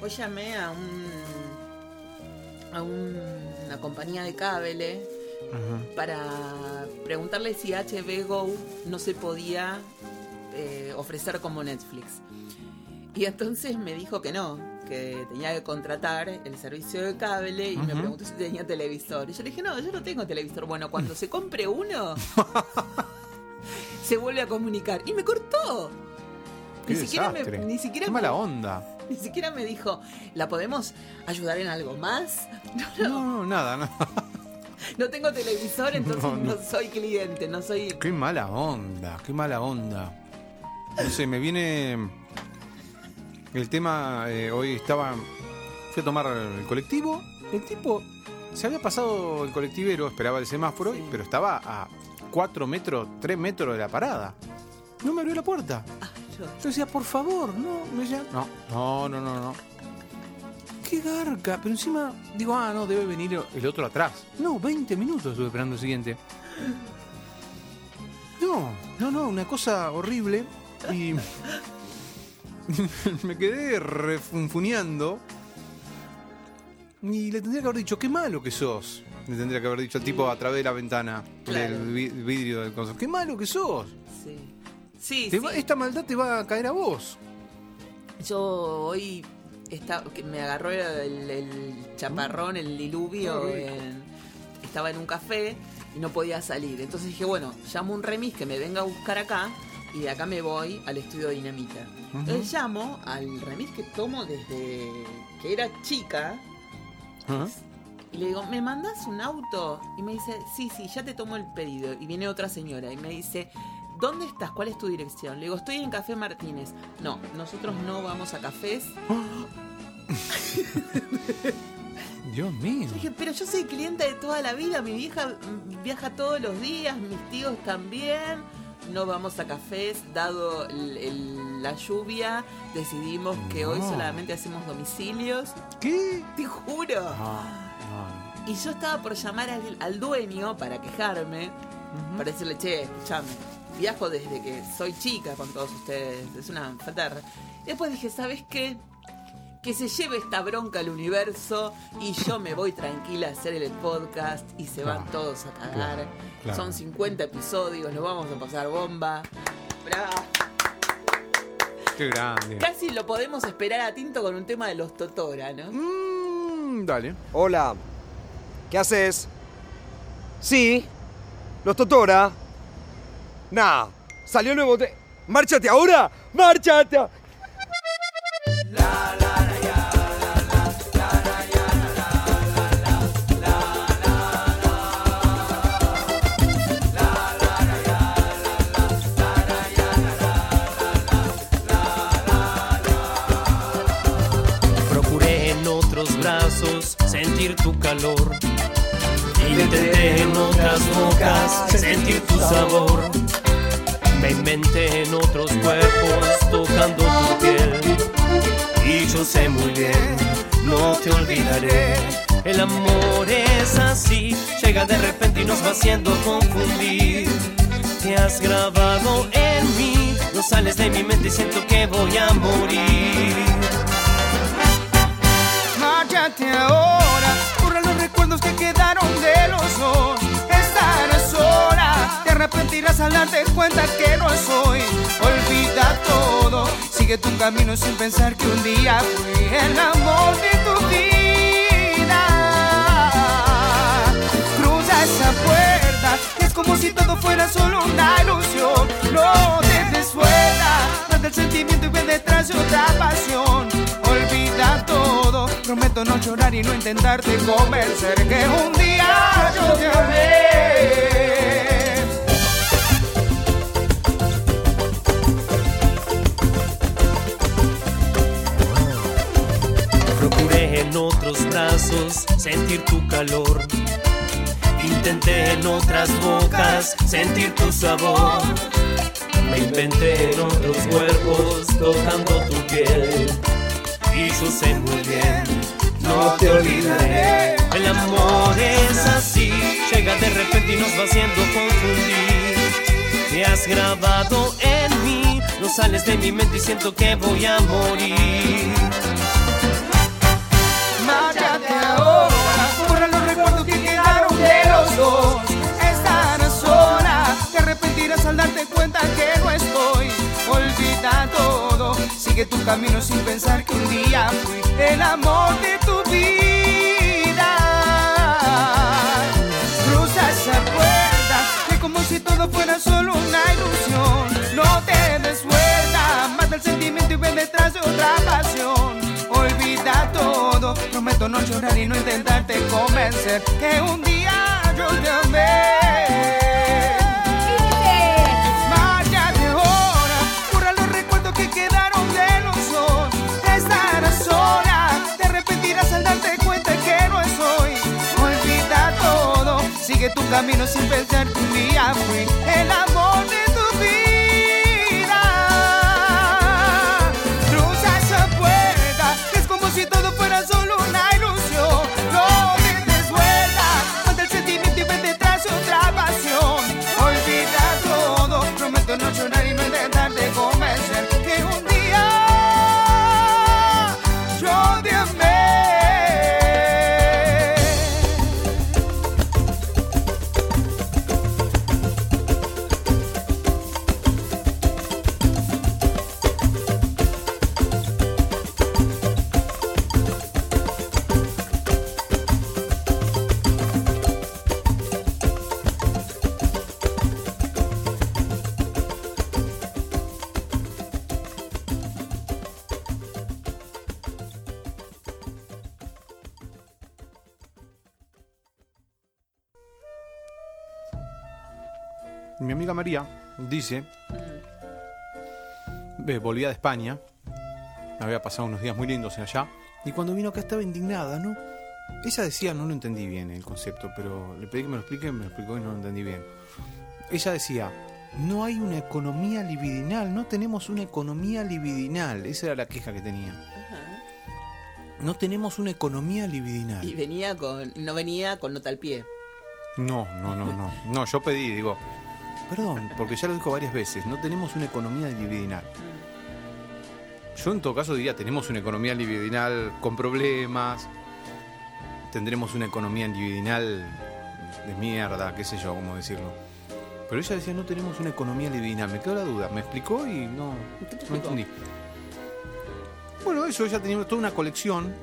Hoy llamé a un a un- una compañía de cable Ajá. para preguntarle si HB Go no se podía eh, ofrecer como Netflix. Y entonces me dijo que no, que tenía que contratar el servicio de cable y me preguntó si tenía televisor. Y yo le dije, no, yo no tengo televisor. Bueno, cuando se compre uno, se vuelve a comunicar. Y me cortó. Qué Ni siquiera, me, desastre. ni, siquiera Qué mala onda. ni siquiera me dijo, ¿la podemos ayudar en algo más? No, No, no, nada, nada. no tengo televisor, entonces No, no, no. soy cliente, no soy... Qué mala onda, qué mala onda. No sé, me viene el tema, eh, hoy estaba, fui a tomar el colectivo, el tipo se había pasado el colectivero, esperaba el semáforo, Sí. pero estaba a 4 metros, 3 metros de la parada. No me abrió la puerta. Ah, yo- Yo decía, por favor, no, me decía, no, no, no, no, no. Qué garca, pero encima digo, ah, no, debe venir el otro atrás. No, 20 minutos estuve esperando el siguiente. No, no, no, una cosa horrible. Y me quedé refunfuneando. Y le tendría que haber dicho, qué malo que sos. Le tendría que haber dicho al tipo a través de la ventana Claro. del vi- vidrio del control. Qué malo que sos. Sí. Sí, sí. va- esta maldad te va a caer a vos. Yo hoy está, me agarró el, el chaparrón, el diluvio. En- estaba en un café y no podía salir. Entonces dije, bueno, llamo a un remis que me venga a buscar acá y de acá me voy al estudio Dinamita. Ujú. Entonces llamo al remis que tomo desde que era chica ¿Ah? y le digo, ¿me mandas un auto? Y me dice, sí, sí, ya te tomo el pedido. Y viene otra señora y me dice, ¿dónde estás? ¿Cuál es tu dirección? Le digo, estoy en Café Martínez. No, nosotros no vamos a cafés. Dios mío. Yo dije, pero yo soy cliente de toda la vida, mi vieja viaja todos los días, mis tíos también. No vamos a cafés, dado el- el- la lluvia, decidimos que hoy solamente hacemos domicilios. ¿Qué? Te juro. Ah, Y yo estaba por llamar al, al dueño para quejarme, no. para decirle, che, escuchame, viajo desde que soy chica con todos ustedes, es una falta de re-". Y después dije, ¿sabes qué? Que se lleve esta bronca al universo y yo me voy tranquila a hacer el podcast y se van todos a cagar. claro, claro. Son 50 episodios, lo vamos a pasar bomba. Bra. Qué grande. Casi lo podemos esperar a Tinto con un tema de los Totora, ¿no? Mm, dale. Hola. ¿Qué haces? Sí. Los Totora. Nah. Salió el nuevo te... ¡Márchate ahora! ¡Márchate! Procuré en otros brazos sentir tu calor. Intenté en otras bocas sentir tu sabor. Me inventé en otros cuerpos tocando tu piel. Y yo sé muy bien, no te olvidaré. El amor es así, llega de repente y nos va haciendo confundir. Te has grabado en mí, no sales de mi mente y siento que voy a morir. Márchate ahora, recuerdos que quedaron de los dos. Estarás sola, te arrepentirás al darte cuenta que no soy. Olvida todo, sigue tu camino sin pensar que un día fui el amor de tu vida. Cruza esa puerta, es como si todo fuera solo una ilusión. No te des vuelta, manda el sentimiento y ve detrás de otra pasión. Olvida todo, prometo no llorar y no intentarte convencer que un día yo te amé. Procuré en otros brazos sentir tu calor. Intenté en otras bocas sentir tu sabor. Me inventé en otros cuerpos tocando tu piel y yo sé muy bien, No te olvidaré. El amor es así, llega de repente y nos va haciendo confundir. Te has grabado en mí, no sales de mi mente y siento que voy a morir. Márchate ahora, borra los recuerdos que quedaron de los dos. Estarás sola, te arrepentirás al darte cuenta que no estoy olvidado. Sigue tu camino sin pensar que un día fui el amor de tu vida. Cruza esa puerta, que como si todo fuera solo una ilusión. No te des vuelta, mata el sentimiento y ven detrás de otra pasión. Olvida todo, prometo no llorar y no intentarte convencer que un día yo te amé. Tu camino sin pensar que un día fui el amor dice, ve, volvía de España, había pasado unos días muy lindos allá, y cuando vino acá estaba indignada, ¿no? Ella decía, no lo entendí bien el concepto, pero le pedí que me lo explique, me lo explicó y no lo entendí bien. Ella decía, no hay una economía libidinal, no tenemos una economía libidinal, esa era la queja que tenía. Ajá. No tenemos una economía libidinal. Y venía con. No venía con nota al pie. No, no, no, no. No, yo pedí, digo, perdón, porque ya lo dijo varias veces, no tenemos una economía libidinal. Yo en todo caso diría, tenemos una economía libidinal con problemas, tendremos una economía libidinal de mierda, qué sé yo, cómo decirlo. Pero ella decía, no tenemos una economía libidinal. Me quedó la duda, me explicó y no, ¿Qué te no entendí. Bueno, eso, ella tenía toda una colección,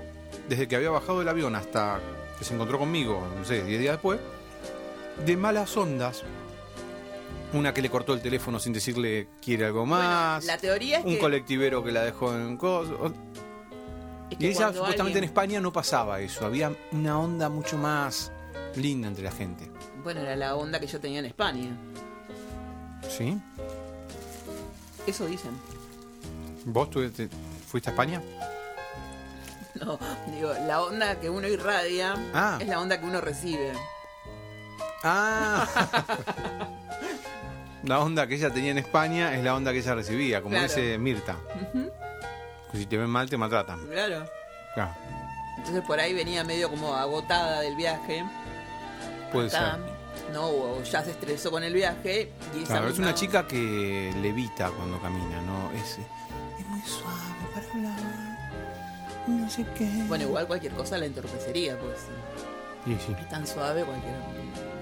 desde que había bajado del avión hasta que se encontró conmigo, no sé, 10 días después, de malas ondas. Una que le cortó el teléfono sin decirle quiere algo más. Bueno, la teoría es un que. colectivero que la dejó en coso. es que Y ella supuestamente en España no pasaba eso. Había una onda mucho más linda entre la gente. Bueno, era la onda que yo tenía en España. ¿Sí? Eso dicen. ¿Vos tú te- fuiste a España? No, digo, la onda que uno irradia Ah. es la onda que uno recibe. Ah. la onda que ella tenía en España es la onda que ella recibía, como Claro. dice Mirta. Que si te ven mal te maltratan. Claro. Claro, Entonces por ahí venía medio como agotada del viaje. puede Acá, ser. No, o ya se estresó con el viaje. Y esa Claro, es una chica que levita cuando camina, ¿no? Es, es muy suave para hablar. No sé qué. Bueno, igual cualquier cosa la entorpecería, pues. Sí, sí. Es tan suave, cualquier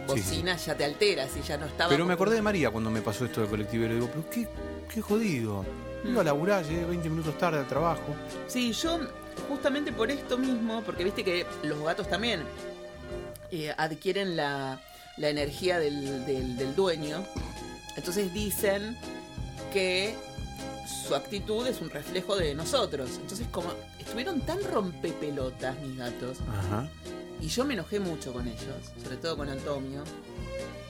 Sí, bocina ya te altera si ya no estaba. Pero me acordé de María cuando me pasó esto del colectivero. Digo, pero qué, qué jodido. Iba a laburar, llegué 20 minutos tarde al trabajo. Sí, yo justamente por esto mismo, porque viste que los gatos también eh, adquieren la, la energía del, del- del dueño. Entonces dicen que su actitud es un reflejo de nosotros. Entonces como estuvieron tan rompepelotas mis gatos, Ajá. Y yo me enojé mucho con ellos, sobre todo con Antonio.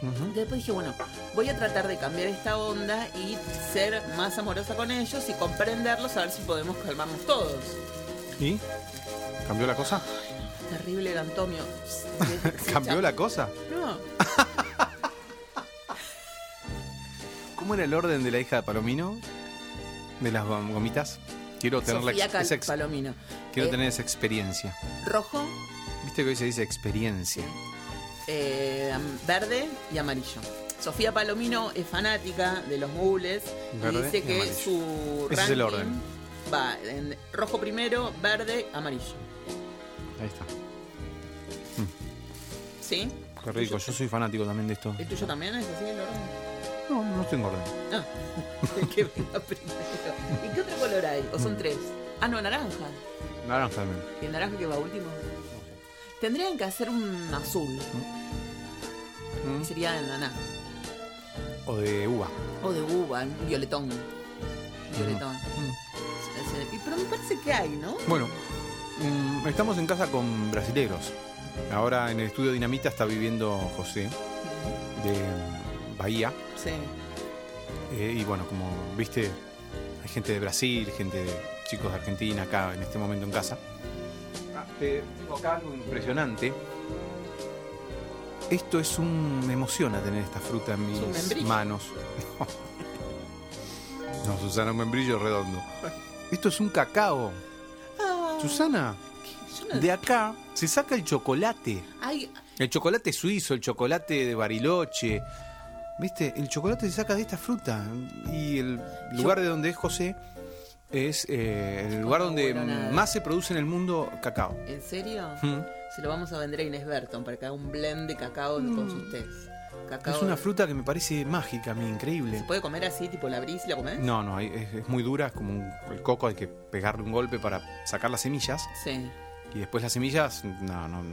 Ujú. Después dije, bueno, voy a tratar de cambiar esta onda y ser más amorosa con ellos y comprenderlos a ver si podemos calmarnos todos. ¿Y? ¿Cambió la cosa? Terrible el Antonio. ¿Cambió la cosa? No, ¿Cómo era el orden de la hija de Palomino? De las gom- gomitas. Quiero tener, la ex- esa ex- Palomino. quiero Eh, tener esa experiencia. Rojo, Viste que hoy se dice experiencia. eh, verde y amarillo. Sofía Palomino es fanática de los mules y dice que su Ese es el ranking orden. va en rojo primero, verde, amarillo. Ahí está. ¿Sí? Qué rico. Yo soy fanático también de esto. ¿El tuyo también es así el orden? No, no tengo orden. Ah, el que venga primero. ¿Y qué otro color hay? ¿O son tres? Ah, no, naranja. Naranja también. ¿Y el naranja que va último? Tendrían que hacer un azul. Mm. Que sería de naná. O de uva. O de uva, violetón. Violetón. Mm. Y- Pero me parece que hay, ¿no? Bueno, mm, estamos en casa con brasileros. Ahora en el estudio Dinamita está viviendo José de mm, Bahía. Sí. Eh, y bueno, como viste, hay gente de Brasil, gente de chicos de Argentina acá en este momento en casa. Ah, te- tengo acá algo impresionante. Esto es un. Me emociona tener esta fruta en mis manos. No, Susana, un membrillo redondo. Esto es un cacao. Ah, Susana, no- de acá se saca el chocolate. Ay, El chocolate suizo, el chocolate de Bariloche. ¿Viste? El chocolate se saca de esta fruta. Y el lugar de donde es José es eh, el lugar donde más se produce en el mundo cacao. ¿en serio? Mm. Se lo vamos a vender a Inés Berton para que haga un blend de cacao con sus tés. Cacao. Es una fruta que me parece mágica, a mí, ¿Se increíble. puede comer así, tipo la brisa, la comés? No, no, es, es muy dura, es como un- el coco, hay que pegarle un golpe para sacar las semillas. Sí. Y después las semillas, no, no,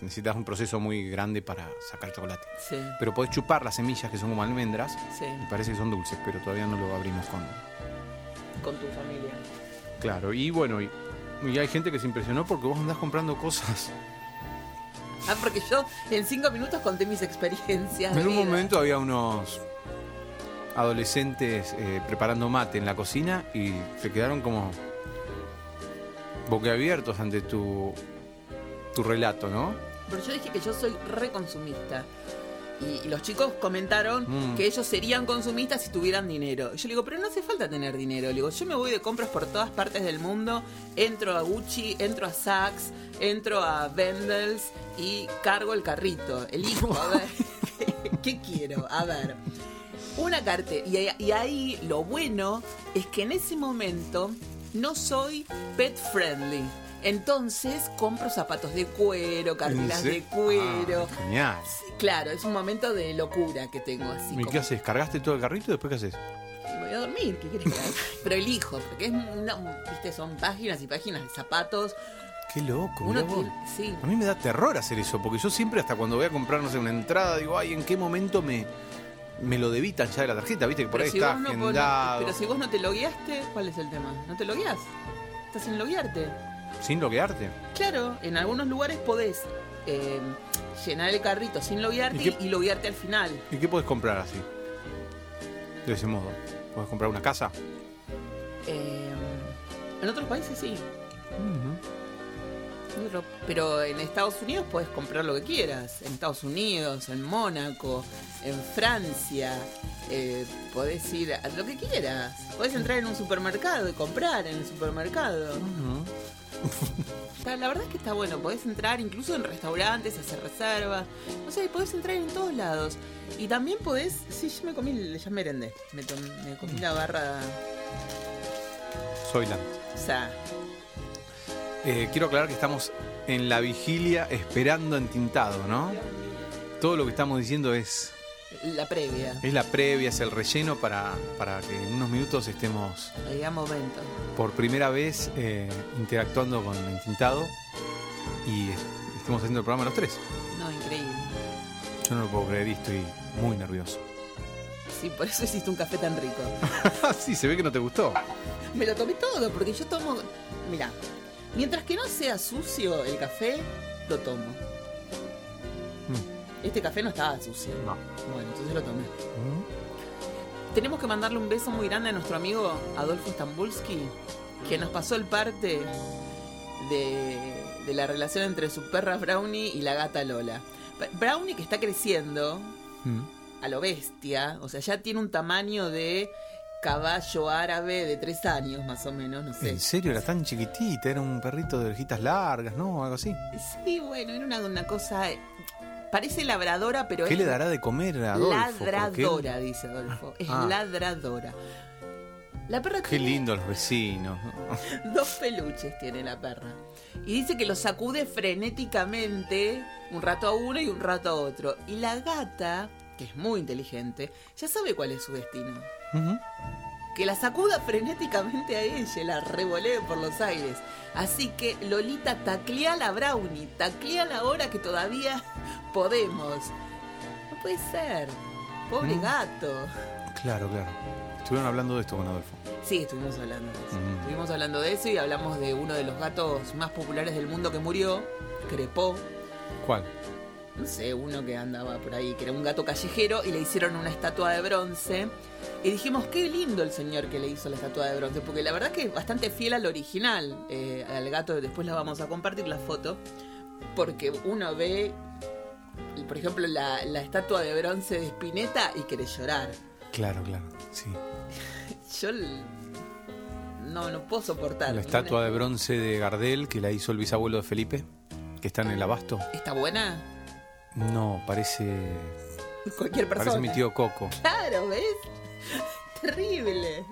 necesitas un proceso muy grande para sacar chocolate. Sí, Pero podés chupar las semillas que son como almendras. sí, Me parece que son dulces, pero todavía no lo abrimos con, con tu familia. Claro, y bueno, y, y hay gente que se impresionó porque vos andás comprando cosas. Ah, porque yo en cinco minutos conté mis experiencias. En un vida. momento había unos adolescentes eh, preparando mate en la cocina y se quedaron como boquiabiertos ante tu, tu relato, ¿no? Pero yo dije que yo soy reconsumista. Y, y los chicos comentaron Mm. que ellos serían consumistas si tuvieran dinero. Y yo le digo, pero no hace falta tener dinero. Le digo, yo me voy de compras por todas partes del mundo. Entro a Gucci, entro a Saks, entro a Vendels y cargo el carrito. Elijo, a ver, ¿qué quiero? A ver. Una cartera. Y ahí lo bueno es que en ese momento no soy pet friendly. Entonces compro zapatos de cuero, carteras ¿En de cuero. Ah, genial. Claro, es un momento de locura que tengo así. ¿Y como- qué haces? ¿Cargaste todo el carrito y después qué haces? voy a dormir, ¿qué querés que haga? Pero elijo, porque es una, viste, son páginas y páginas de zapatos. Qué loco, Uno tiene- sí. A mí me da terror hacer eso, porque yo siempre hasta cuando voy a comprar, no sé, una entrada, digo, ay, ¿en qué momento me, me lo debitan ya de la tarjeta? Viste que por Pero ahí si, está vos no, agendado. pero si vos no te logueaste, ¿cuál es el tema? ¿No te logueás? Estás sin loguearte. Sin loguearte. Claro, en algunos lugares podés eh, llenar el carrito sin loguearte ¿Y loguearte al final. ¿Y qué puedes comprar así? De ese modo. ¿Puedes comprar una casa? Eh, en otros países sí. Pero en Estados Unidos puedes comprar lo que quieras. En Estados Unidos, en Mónaco, en Francia. eh, podés ir a lo que quieras. Podés entrar en un supermercado y comprar en el supermercado. la verdad es que está bueno. Podés entrar incluso en restaurantes, hacer reservas. No sé, podés entrar en todos lados. Y también podés. Sí, yo me comí, ya merendé. Me, tom- me comí la barra. Soyland. O sea, Eh, quiero aclarar que estamos en la vigilia esperando entintado, ¿no? Todo lo que estamos diciendo es, la previa. es la previa, es el relleno para, para que en unos minutos estemos Llega momento. por primera vez eh, interactuando con entintado y est- estemos haciendo el programa los tres. No, increíble. Yo no lo puedo creer y estoy muy nervioso. Sí, por eso hiciste un café tan rico. sí, se ve que no te gustó. Me lo tomé todo, porque yo tomo. Mira, mientras que no sea sucio el café, lo tomo. Este café no estaba sucio. No. Bueno, entonces lo tomé. Tenemos que mandarle un beso muy grande a nuestro amigo Adolfo Stambulski, que nos pasó el parte de, de la relación entre su perra Brownie y la gata Lola. Brownie que está creciendo Mm. a lo bestia, o sea, ya tiene un tamaño de caballo árabe de tres años más o menos, no sé. En serio, era tan chiquitita, era un perrito de orejitas largas, ¿no? Algo así. Sí, bueno, era una, una cosa... Parece labradora, pero ¿Qué es le dará de comer a Adolfo? Ladradora, dice Adolfo. Es Ah. ladradora. La perra Qué tiene lindo los vecinos. dos peluches tiene la perra. Y dice que los sacude frenéticamente, un rato a uno y un rato a otro. Y la gata que es muy inteligente, ya sabe cuál es su destino. Ujú. Que la sacuda frenéticamente a ella, la revolee por los aires. Así que Lolita, taclea la Brownie, taclea la hora que todavía podemos. No puede ser. Pobre Mm. gato. Claro, claro. Estuvieron hablando de esto con Adolfo. Sí, estuvimos hablando de eso. Mm. Estuvimos hablando de eso y hablamos de uno de los gatos más populares del mundo que murió, Crepó. ¿Cuál? No sé, uno que andaba por ahí, que era un gato callejero, y le hicieron una estatua de bronce. Y dijimos, qué lindo el señor que le hizo la estatua de bronce, porque la verdad que es bastante fiel al original, eh, al gato. Después la vamos a compartir la foto, porque uno ve, por ejemplo, la, la estatua de bronce de Spinetta y quiere llorar. Claro, claro. Sí. Yo no, no puedo soportar. La estatua de bronce de Gardel que la hizo el bisabuelo de Felipe, que está en el abasto. ¿Está buena? No, parece. Cualquier persona. Parece mi tío Coco. Claro, ¿ves? Terrible.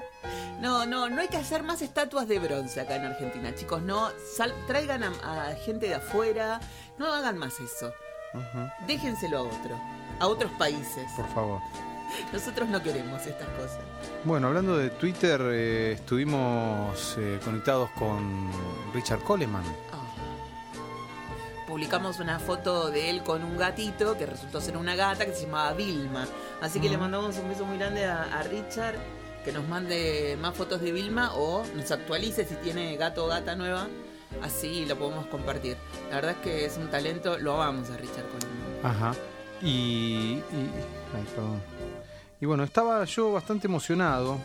No, no, no hay que hacer más estatuas de bronce acá en Argentina, chicos. No, sal- traigan a, a gente de afuera. No hagan más eso. Ujú. Déjenselo a otro, a otros países. Por favor. Nosotros no queremos estas cosas. Bueno, hablando de Twitter, eh, estuvimos eh, conectados con Richard Coleman. Publicamos una foto de él con un gatito que resultó ser una gata que se llamaba Vilma. Así que le mandamos un beso muy grande a, a Richard que nos mande más fotos de Vilma o nos actualice si tiene gato o gata nueva. Así lo podemos compartir. La verdad es que es un talento, lo amamos a Richard Coleman. Ajá. Y, y- ay, perdón. Y bueno, estaba yo bastante emocionado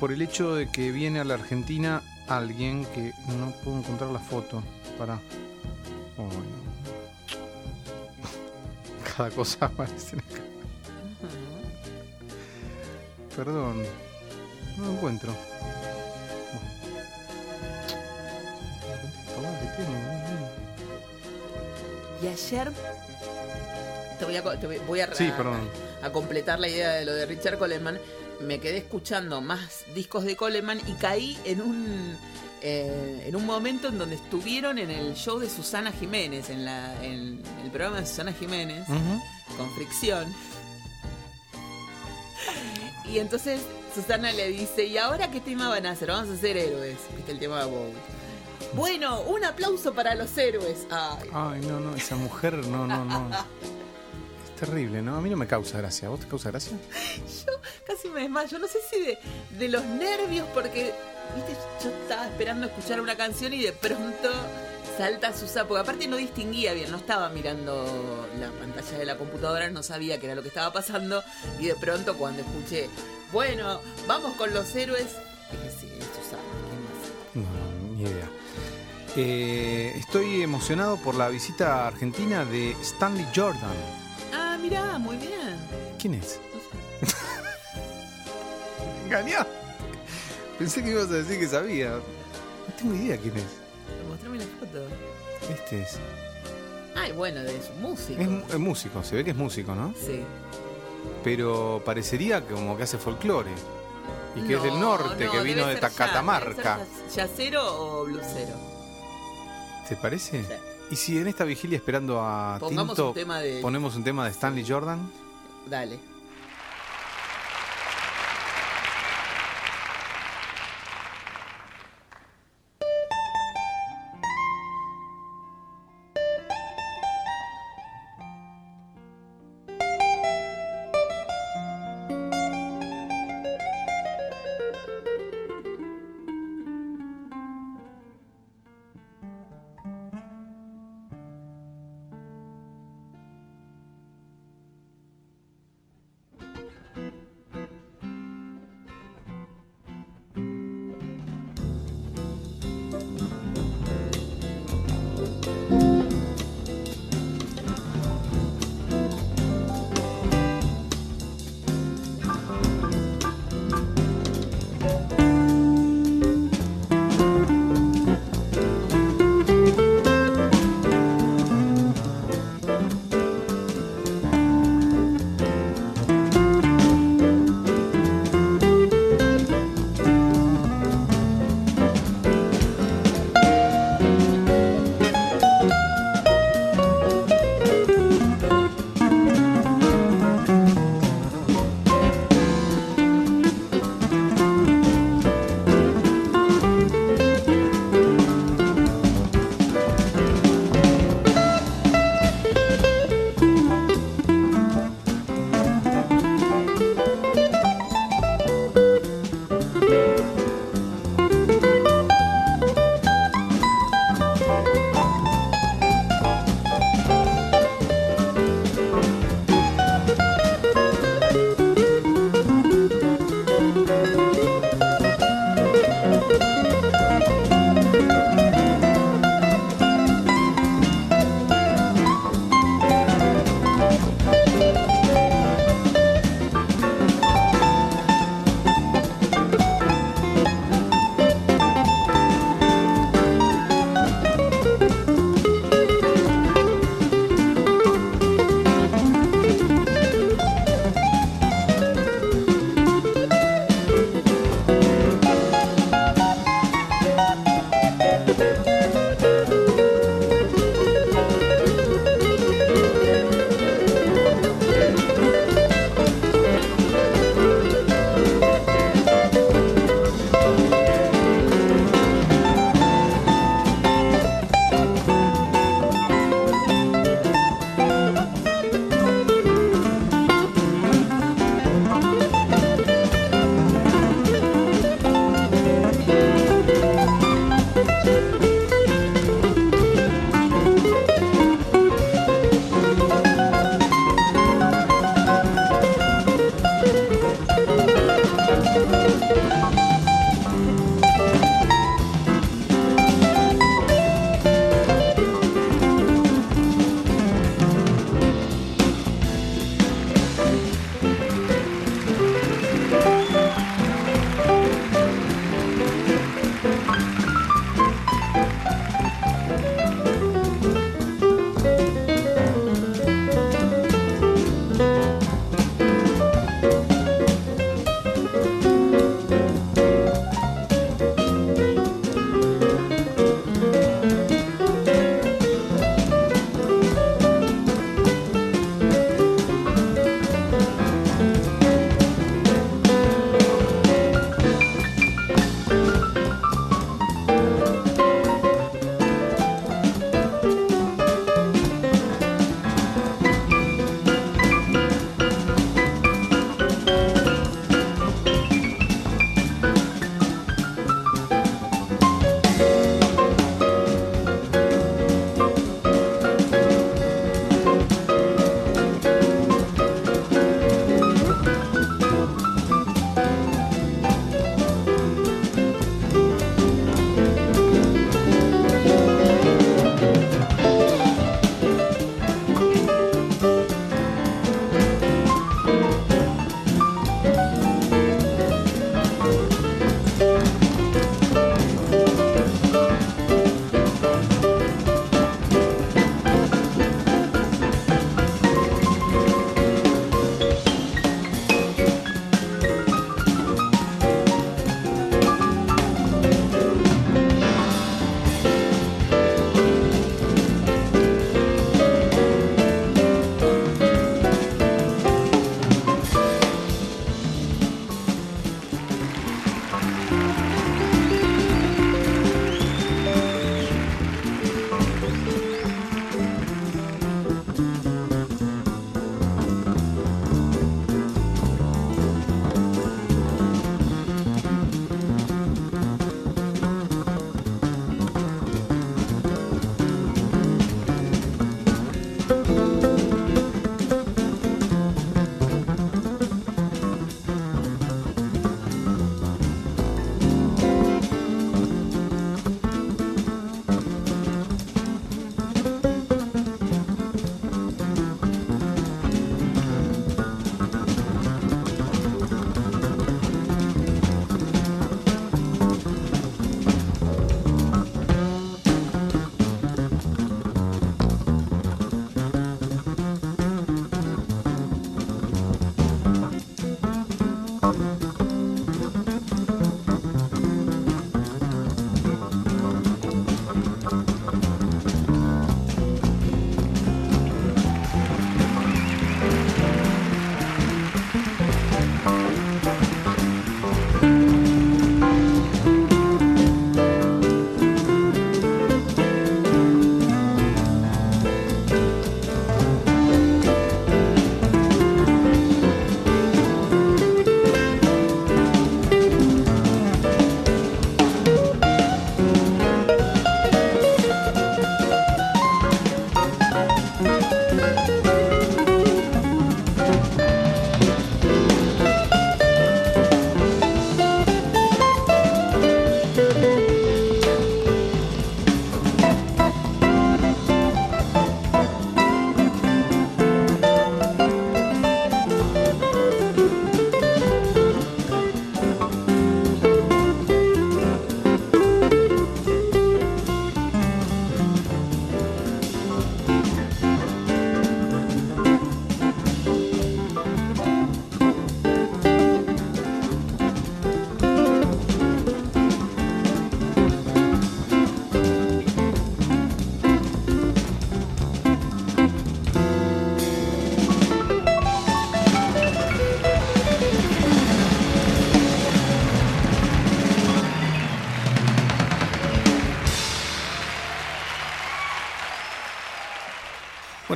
por el hecho de que viene a la Argentina alguien que no puedo encontrar la foto. Para. Oh, no. Cada cosa aparece acá. Perdón. No lo encuentro. Y ayer te voy a, te voy- voy a, Sí, a- perdón. a completar la idea de lo de Richard Coleman. Me quedé escuchando más discos de Coleman y caí en un eh, en un momento en donde estuvieron en el show de Susana Jiménez, en, la, en el programa de Susana Jiménez, con Fricción. Y entonces Susana le dice, ¿y ahora qué tema van a hacer? Vamos a hacer héroes. Viste el tema de Bowie. Bueno, un aplauso para los héroes. Ay, Ay, no, no, esa mujer, no, no, no. Es terrible, ¿no? A mí no me causa gracia. ¿A vos te causa gracia? yo casi me desmayo. No sé si de, de los nervios, porque, viste, yo estaba esperando escuchar una canción y de pronto salta Susana, porque aparte no distinguía bien, no estaba mirando la pantalla de la computadora, no sabía qué era lo que estaba pasando, y de pronto cuando escuché, bueno, vamos con los héroes, dije, sí, Susana, ¿quién más? No, ni idea. Eh, estoy emocionado por la visita a Argentina de Stanley Jordan. Ah, mirá, muy bien. ¿Quién es? No sé. Pensé que ibas a decir que sabía. No tengo idea quién es. Mostrame la foto. Este es. Ay, bueno, de su música. Es, mu- es músico, se ve que es músico, ¿no? Sí. Pero parecería que como que hace folclore. Y que es del No, norte, no, que vino de ser jazz, Catamarca. debe ser jazz- ¿Yacero o blusero? ¿Te parece? Sí. Y si en esta vigilia esperando a Pongamos Tinto un tema de. ponemos un tema de Stanley Jordan. Dale.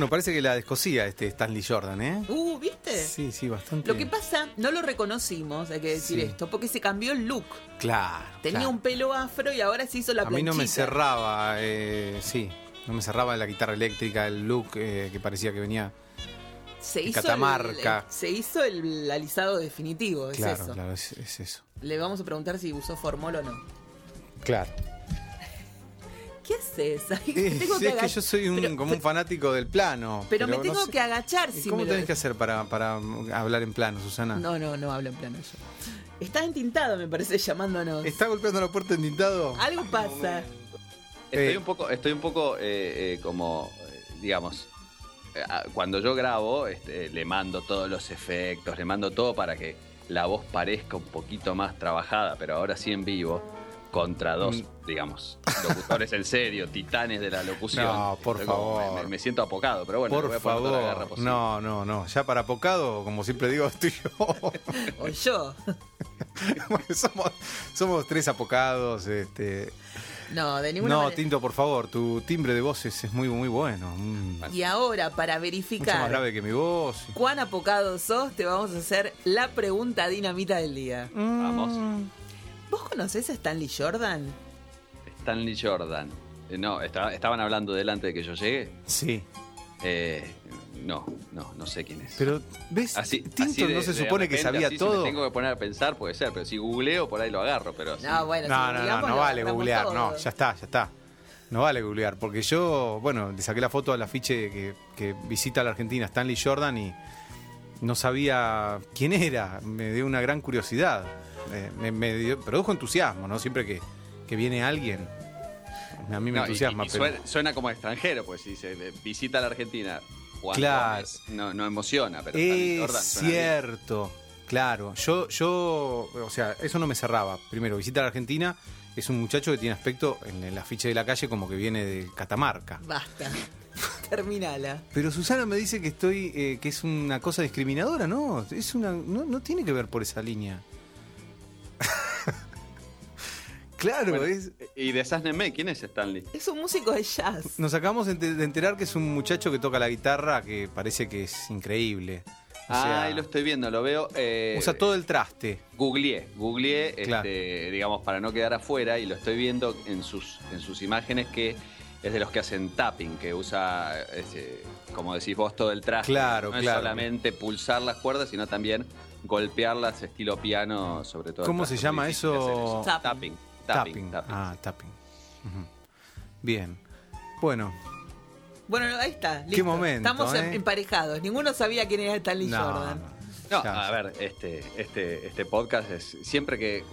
Bueno, parece que la descosía este Stanley Jordan, ¿eh? Uh, ¿viste? Sí, sí, bastante. Lo que pasa, no lo reconocimos, hay que decir Sí. esto, porque se cambió el look. Claro. Tenía claro. un pelo afro y ahora se hizo la A mí no me planchita. cerraba, eh, sí. No me cerraba la guitarra eléctrica, el look eh, que parecía que venía. se hizo Catamarca. El, se hizo el alisado definitivo, es claro, eso. claro, es, es eso. Le vamos a preguntar si usó formol o no. Claro. ¿Qué haces? Ay, Eh, tengo sí, que es que yo soy un, pero, como un fanático del plano. pero me no tengo sé- que agachar ¿Y si ¿Cómo me lo tenés que hacer para, para hablar en plano, Susana? No, no, no hablo en plano yo. Está entintado, me parece, llamándonos. ¿Está golpeando la puerta entintado? Algo pasa. Estoy Eh. un poco, estoy un poco eh, eh, como, eh, digamos, eh, cuando yo grabo, este, le mando todos los efectos, le mando todo para que la voz parezca un poquito más trabajada, pero ahora sí en vivo, contra dos, Mm. digamos, locutores en serio, titanes de la locución. No, por Estoy como- favor. Me, me siento apocado, pero bueno, voy Por a poner toda la garra favor. posible. No, no, no. Ya para apocado, como siempre digo, estoy yo. O yo. Bueno, somos, somos tres apocados. Este... No, de ninguna No, manera. Tinto, por favor, tu timbre de voz es, muy, muy bueno. Mm, Y ahora, para Mucho más verificar grave que mi voz. cuán apocado sos, te vamos a hacer la pregunta dinamita del día. Vamos. ¿Vos conocés a Stanley Jordan? Stanley Jordan. Eh, no, estaba- estaban hablando delante de que yo llegue. Sí, Eh, no, no, no sé quién es. pero ¿ves? Así, Tinto así de- no se supone que sabía así, si me todo. tengo que poner a pensar, puede ser, pero si googleo, por ahí lo agarro. Pero sí. No, bueno, No, si no, no, googleamos, no lo vale googlear, todo. no, ya está, ya está. No vale googlear, porque yo, bueno, le saqué la foto al afiche que, que visita la Argentina, Stanley Jordan, y no sabía quién era. Me dio una gran curiosidad. Eh, me, me dio- produjo entusiasmo, ¿no? Siempre que, que viene alguien, a mí me No, entusiasma. y- y pero... suena, suena como extranjero, pues si se visita la Argentina, Juan Claro. Gómez, no, no emociona, pero Es Jordan bien. cierto, claro. Yo, yo, o sea, eso no me cerraba. Primero, visita a la Argentina, es un muchacho que tiene aspecto en el afiche de la calle como que viene de Catamarca. Basta. Terminala. Pero Susana me dice que estoy, eh, que es una cosa discriminadora, ¿no? Es una, no, no tiene que ver por esa línea. claro, Bueno, es, Y de Sasneme, ¿quién es Stanley? Es un músico de jazz. nos acabamos de ente- de enterar que es un muchacho que toca la guitarra que parece que es increíble. O sea, ah, ahí lo estoy viendo, lo veo. eh, usa todo el traste. Googleé, googleé, Claro. este, digamos, para no quedar afuera, y lo estoy viendo en sus, en sus imágenes que es de los que hacen tapping, que usa, ese, como decís vos, todo el traje. Claro, no claro. es solamente pulsar las cuerdas, sino también golpearlas estilo piano, sobre todo. ¿Cómo se llama eso? Tapping. Tapping. Tapping. tapping. Ah, tapping. Bien. Bueno, Bueno, ahí está. Listo. Qué momento, Estamos ¿eh? emparejados. Ninguno sabía quién era Stanley no, Jordan. no. A ver, este, este, este podcast es siempre que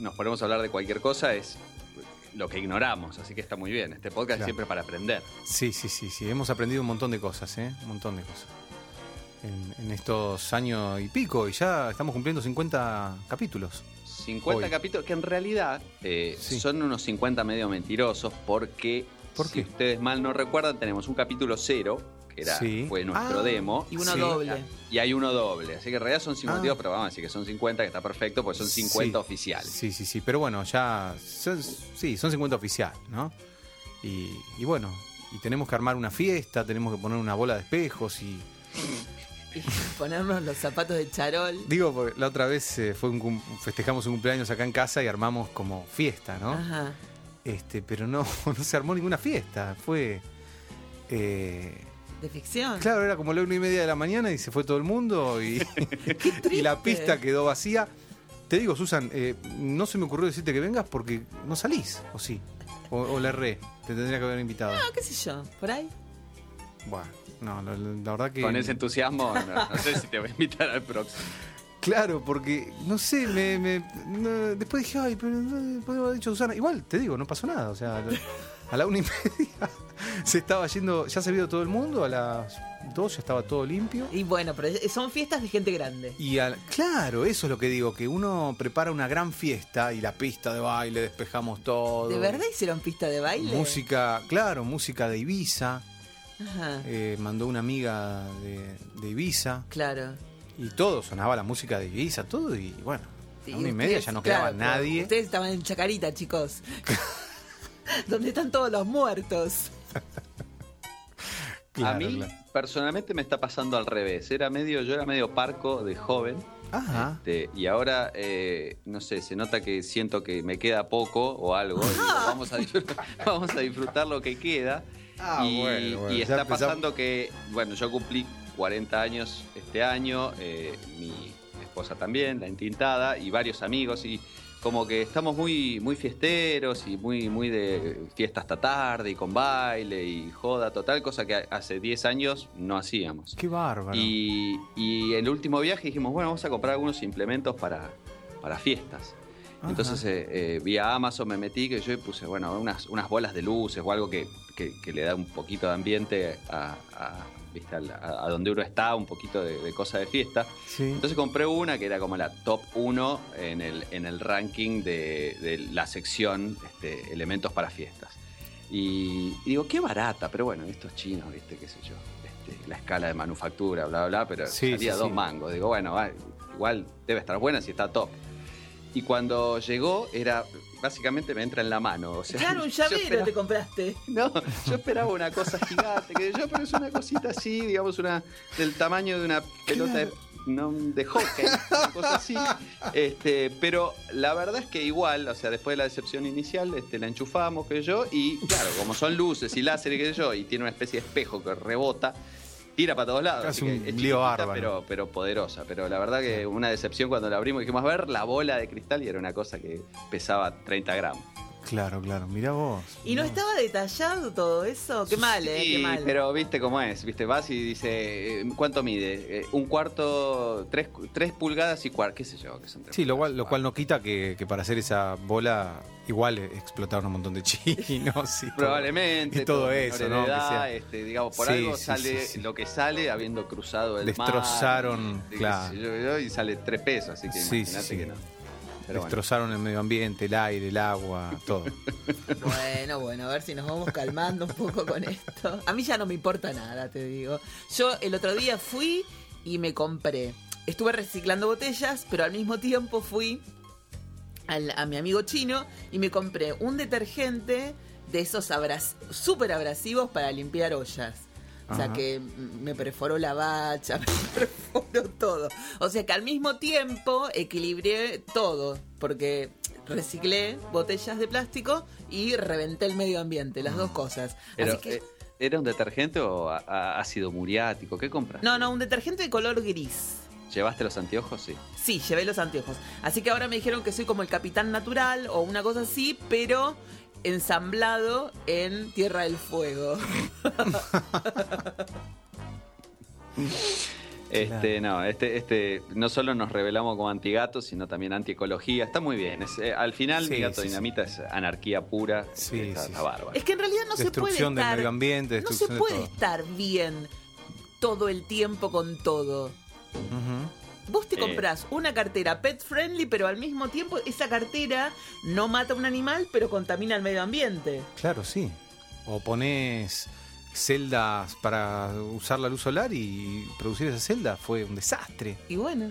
nos ponemos a hablar de cualquier cosa es lo que ignoramos, así que está muy bien. Este podcast Claro. es siempre para aprender. Sí, sí, sí, sí. Hemos aprendido un montón de cosas, ¿eh? Un montón de cosas. En, en estos años y pico, y ya estamos cumpliendo 50 capítulos. 50 Hoy. capítulos que en realidad eh, Sí. son unos 50 medio mentirosos porque ¿Por si qué? ustedes mal no recuerdan, tenemos un capítulo cero, que era, Sí. fue nuestro Ah, demo. Y uno Sí. doble. Y hay uno doble. Así que en realidad son 52, Ah. pero vamos a decir que son 50, que está perfecto, porque son 50 Sí. oficiales. Sí, sí, sí. Pero bueno, ya. son- sí, son 50 oficial, ¿no? Y, y bueno, y tenemos que armar una fiesta, tenemos que poner una bola de espejos y. Y ponernos los zapatos de charol. Digo, porque la otra vez eh, fue un festejamos un cumpleaños acá en casa y armamos como fiesta, ¿no? Ajá. Este, pero no, no se armó ninguna fiesta. Fue. eh, De ficción. claro, era como la una y media de la mañana y se fue todo el mundo y, y la pista quedó vacía. Te digo, Susan, eh, no se me ocurrió decirte que vengas porque no salís, ¿o sí? O, o le erré, te tendría que haber invitado. No, qué sé yo. Por ahí. Bueno, no, la, la- verdad que. Con ese entusiasmo, no, no sé si te voy a invitar al próximo. Claro, porque, no sé, me, me- no, después dije, ay, pero no, podría haber dicho Susana. Igual, te digo, no pasó nada. O sea, a la una y media se estaba yendo, ya se había ido todo el mundo, a las dos ya estaba todo limpio. Y bueno, pero son fiestas de gente grande. Y al- claro, eso es lo que digo, que uno prepara una gran fiesta y la pista de baile, despejamos todo. ¿De verdad hicieron pista de baile? Música, claro, música de Ibiza. Ajá. eh, mandó una amiga de, de Ibiza Claro. y todo, sonaba la música de Ibiza, todo y bueno, Sí, a una y media ya no quedaba claro, nadie. Ustedes estaban en Chacarita, chicos. Donde están todos los muertos. Claro, a mí, claro. personalmente, me está pasando al revés. Era medio, yo era medio parco de joven. Ajá. este, y ahora, eh, no sé, se nota que siento que me queda poco o algo. y digo, vamos, a vamos a disfrutar lo que queda. Ah, y, bueno, bueno, y ya está empezamos. pasando que, bueno, yo cumplí 40 años este año, eh, mi esposa también, la entintada, y varios amigos, y como que estamos muy, muy fiesteros y muy, muy de fiesta hasta tarde y con baile y joda total, cosa que hace 10 años no hacíamos. Qué bárbaro. Y, y en el último viaje dijimos, bueno, vamos a comprar algunos implementos para, para fiestas. Ajá. Entonces eh, eh, vía Amazon me metí que yo puse, bueno, unas, unas bolas de luces o algo que, que- que le da un poquito de ambiente a, a- ¿viste? a- a donde uno está, un poquito de, de cosa de fiesta. Sí. Entonces compré una que era como la top 1 en el, en el ranking de, de la sección este, elementos para fiestas. Y, y digo, qué barata, pero bueno, estos chinos, viste, qué sé yo, este, la escala de manufactura, bla, bla, bla, pero Sí, salía sí, dos mangos. Digo, bueno, igual debe estar buena si está top. Y cuando llegó, era básicamente me entra en la mano. O sea, Claro, un llavero esperaba- te compraste. no, yo esperaba una cosa gigante, que yo, pero es una cosita así, digamos, una del tamaño de una pelota de, no, de hockey, una cosa así. Este, pero la verdad es que igual, o sea, después de la decepción inicial, este, la enchufamos, que yo, y claro, como son luces y láser, que yo, y tiene una especie de espejo que rebota. Tira para todos lados. Hace así que un es lío bárbaro. Pero, pero poderosa. Pero la verdad que una decepción cuando la abrimos. Dijimos, a ver, la bola de cristal y era una cosa que pesaba 30 gramos. Claro, claro. Mira vos. ¿Y no estaba detallado todo eso? Qué mal, ¿eh? Qué mal. pero viste cómo es, viste, vas y dice, eh, ¿cuánto mide? Eh, un cuarto, tres, tres pulgadas y cuarto, qué sé yo, que son tres Sí, lo cual, lo cual no quita que, que para hacer esa bola igual explotaron un montón de chinos. y todo. Probablemente. Y todo eso, ¿no? edad, este, digamos, por Sí, algo sí, sale sí, sí. lo que sale habiendo cruzado el Destrozaron, mar. y- y claro. yo, y sale tres pesos, así que Sí, sí, imagínate sí. que no. Pero bueno. Destrozaron el medio ambiente, el aire, el agua, todo. Bueno, bueno, a ver si nos vamos calmando un poco con esto. A mí ya no me importa nada, te digo. Yo el otro día fui y me compré. Estuve reciclando botellas, pero al mismo tiempo fui al- a mi amigo chino y me compré un detergente de esos abras súper abrasivos para limpiar ollas. O sea Ajá. que me perforó la bacha, me perforó todo. O sea que al mismo tiempo equilibré todo, porque reciclé botellas de plástico y reventé el medio ambiente, las dos cosas. Pero, Así que, eh, ¿Era un detergente o ácido muriático? ¿Qué compras? no, no, un detergente de color gris. ¿Llevaste los anteojos? Sí. Sí, llevé los anteojos. Así que ahora me dijeron que soy como el capitán natural o una cosa así, pero ensamblado en Tierra del Fuego. Este, no, este, este, no solo nos revelamos como antigatos, sino también antiecología. Está muy bien. Es, eh, al final, Sí, gato sí, dinamita es anarquía pura. Sí, está, sí, está bárbaro. Es que en realidad no se puede Destrucción del estar, medio ambiente, no se de puede todo. estar bien todo el tiempo con todo. Ujú. Vos te Eh. comprás una cartera pet friendly, pero al mismo tiempo esa cartera no mata a un animal, pero contamina el medio ambiente. Claro, sí. O pones celdas para usar la luz solar y producir esa celda. Fue un desastre. Y bueno,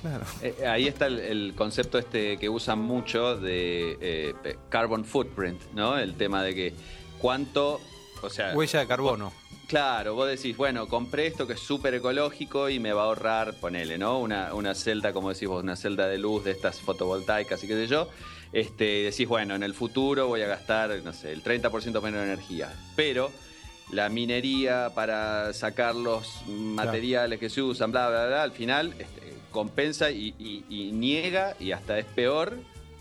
Claro. Eh, ahí está el, el concepto este que usan mucho de eh, carbon footprint, ¿no? El tema de que cuánto, o sea, Huella de carbono. Claro, vos decís, bueno, compré esto que es súper ecológico y me va a ahorrar, ponele, ¿no? Una, una celda, como decís vos, una celda de luz de estas fotovoltaicas y qué sé yo. Este, decís, bueno, en el futuro voy a gastar, no sé, el 30% menos energía. Pero la minería para sacar los materiales que se usan, bla, bla, bla, al final este, compensa y niega y hasta es peor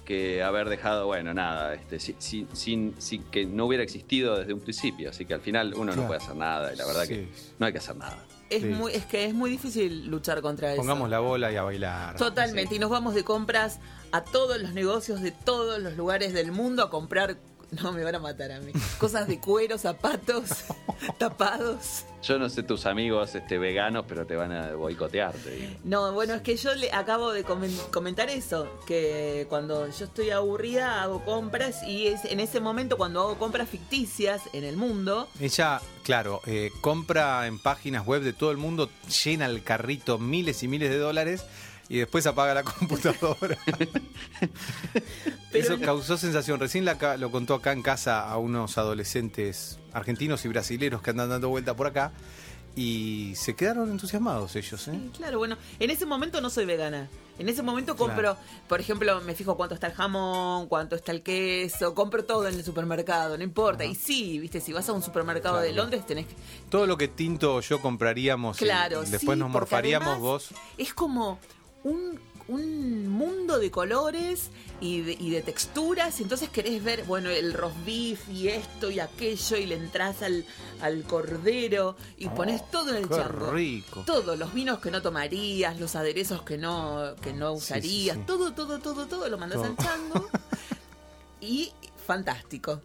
que haber dejado, bueno, nada, este, si- si- sin, sin que no hubiera existido desde un principio. Así que al final uno Claro. no puede hacer nada y la verdad Sí. que no hay que hacer nada. es, Sí. muy, es que es muy difícil luchar contra eso. Pongamos la bola y a bailar. Totalmente. Y nos vamos de compras a todos los negocios de todos los lugares del mundo a comprar. No, me van a matar a mí. Cosas de cuero, zapatos, tapados. Yo no sé tus amigos este, veganos, pero te van a boicotear, te digo. No, bueno, es que yo le acabo de comen- comentar eso, que cuando yo estoy aburrida hago compras y es en ese momento cuando hago compras ficticias en el mundo, Ella, claro, eh, compra en páginas web de todo el mundo, llena el carrito miles y miles de dólares y después apaga la computadora. Pero Eso no- causó sensación. Recién la lo contó acá en casa a unos adolescentes argentinos y brasileros que andan dando vuelta por acá y se quedaron entusiasmados ellos. ¿eh? Sí, claro, bueno, en ese momento no soy vegana. En ese momento compro, Claro. por ejemplo, me fijo cuánto está el jamón, cuánto está el queso, compro todo en el supermercado, no importa. Y sí, viste, si vas a un supermercado Claro. de Londres tenés que... Todo lo que Tinto o yo compraríamos Claro, y después sí, nos morfaríamos vos. Es como un, un mundo de colores y de, y de texturas. y Entonces querés ver, bueno, el roast beef y esto y aquello y le entras al, al cordero y pones todo en el Oh, qué chango. rico. Todo, los vinos que no tomarías, los aderezos que no, que no Sí, sí, usarías, sí. todo, todo, todo, todo lo mandas al chango. y fantástico.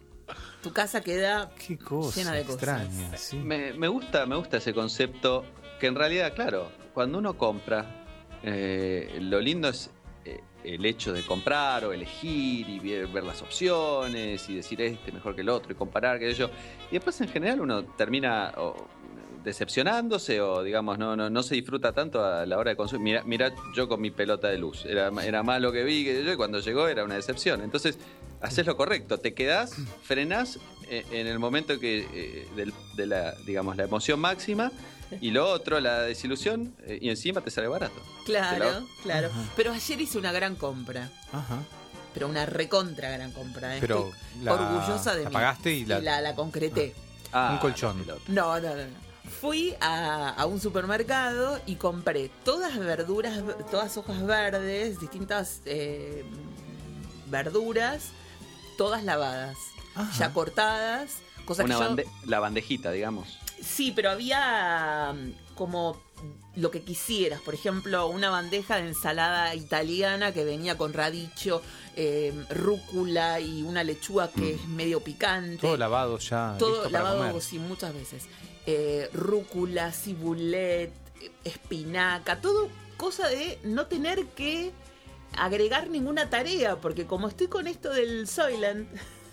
Tu casa queda Qué cosa llena de cosas. extraña. sí. Me, me gusta, me gusta ese concepto que en realidad, claro, cuando uno compra, eh, lo lindo es eh, el hecho de comprar o elegir y ver, las opciones y decir este mejor que el otro y comparar que yo. Y después en general uno termina decepcionándose o digamos no, no, se disfruta tanto a la hora de consumir. Mira, yo con mi pelota de luz, era, era que vi que yo y cuando llegó era una decepción. Entonces haces lo correcto, te quedás, frenás eh, en el momento que del- de la digamos la emoción máxima y lo otro, la desilusión, eh, y encima te sale barato. Claro, la- claro. Pero ayer hice una gran compra. Ajá. Pero una recontra gran compra. ¿eh? Pero Estoy la- orgullosa de la mí. pagaste y la- la, concreté. Ah, Un colchón. No, no, no. no. Fui a, a un supermercado y compré todas verduras, todas hojas verdes, distintas eh, verduras, todas lavadas, Ajá. ya cortadas, cosas Una que yo... bande- la bandejita, digamos. Sí, pero había mm, como lo que quisieras. Por ejemplo, una bandeja de ensalada italiana que venía con radicho, eh, rúcula y una lechuga que es medio picante. Todo lavado ya. Todo listo para lavado, comer. sí, muchas veces. Eh, rúcula, cibulet, espinaca, todo cosa de no tener que agregar ninguna tarea, porque como estoy con esto del Soylent,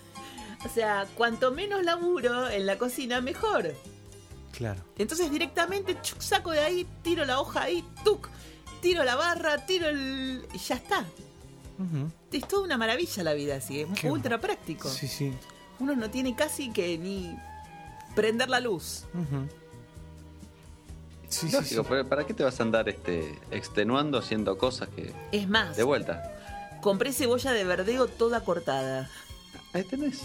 o sea, cuanto menos laburo en la cocina, mejor. Claro. Entonces directamente chuc, saco de ahí, tiro la hoja ahí, tuc, tiro la barra, tiro el... y ya está. Es toda una maravilla la vida así, es Qué ultra práctico. Sí, sí. Uno no tiene casi que ni prender la luz. Sí, sí, Lógico, sí. ¿para qué te vas a andar este, extenuando haciendo cosas que. Es más, De vuelta. compré cebolla de verdeo toda cortada. Ahí tenés.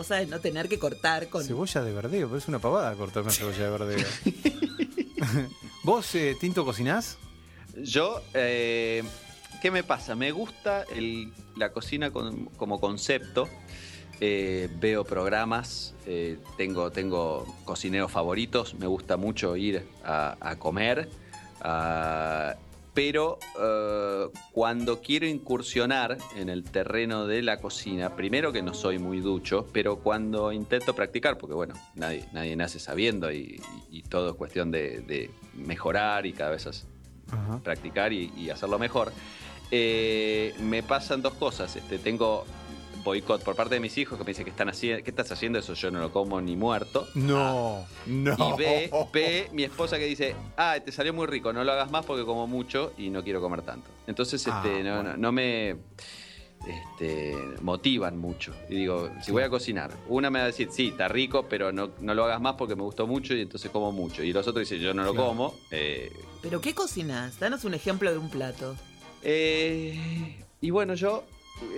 Cosa de no tener que cortar con... Cebolla de verdeo, pero es una pavada cortar una cebolla de verdeo. ¿Vos, eh, Tinto, cocinás? Yo, eh, ¿qué me pasa? Me gusta el- la cocina con- como concepto. Eh, veo programas, eh, tengo, tengo cocineros favoritos, me gusta mucho ir a, a comer. Pero eh, cuando quiero incursionar en el terreno de la cocina, primero que no soy muy ducho, pero cuando intento practicar, porque bueno, nadie, nadie nace sabiendo y, y- y todo es cuestión de, de mejorar y cada vez es- practicar y, y hacerlo mejor. Eh, me pasan dos cosas. Este, tengo boicot por parte de mis hijos que me dicen que están haciendo, ¿qué estás haciendo? Eso yo no lo como ni muerto. No, no. Y B, B, mi esposa que dice, ah, te salió muy rico, no lo hagas más porque como mucho y no quiero comer tanto. Entonces, Ah, este, no, bueno. no- no me este, motivan mucho. Y digo, si voy a cocinar, una me va a decir, sí, está rico, pero no, no lo hagas más porque me gustó mucho y entonces como mucho. Y los otros dicen, yo no lo Claro. como. eh, ¿Pero qué cocinas? Danos un ejemplo de un plato. eh, y bueno, yo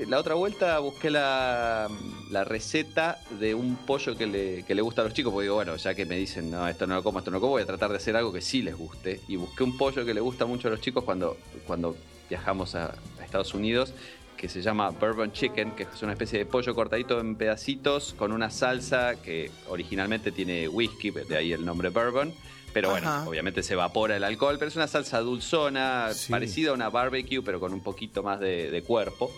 la otra vuelta busqué la, la receta de un pollo que le, que le gusta a los chicos, porque digo, bueno, ya que me dicen, no, esto no lo como, esto no lo como, voy a tratar de hacer algo que sí les guste. Y busqué un pollo que le gusta mucho a los chicos cuando, cuando viajamos a, a Estados Unidos, que se llama bourbon chicken, que es una especie de pollo cortadito en pedacitos con una salsa que originalmente tiene whisky, de ahí el nombre bourbon. Pero bueno, Ajá. obviamente se evapora el alcohol, pero es una salsa dulzona, Sí. parecida a una barbecue, pero con un poquito más de, de cuerpo.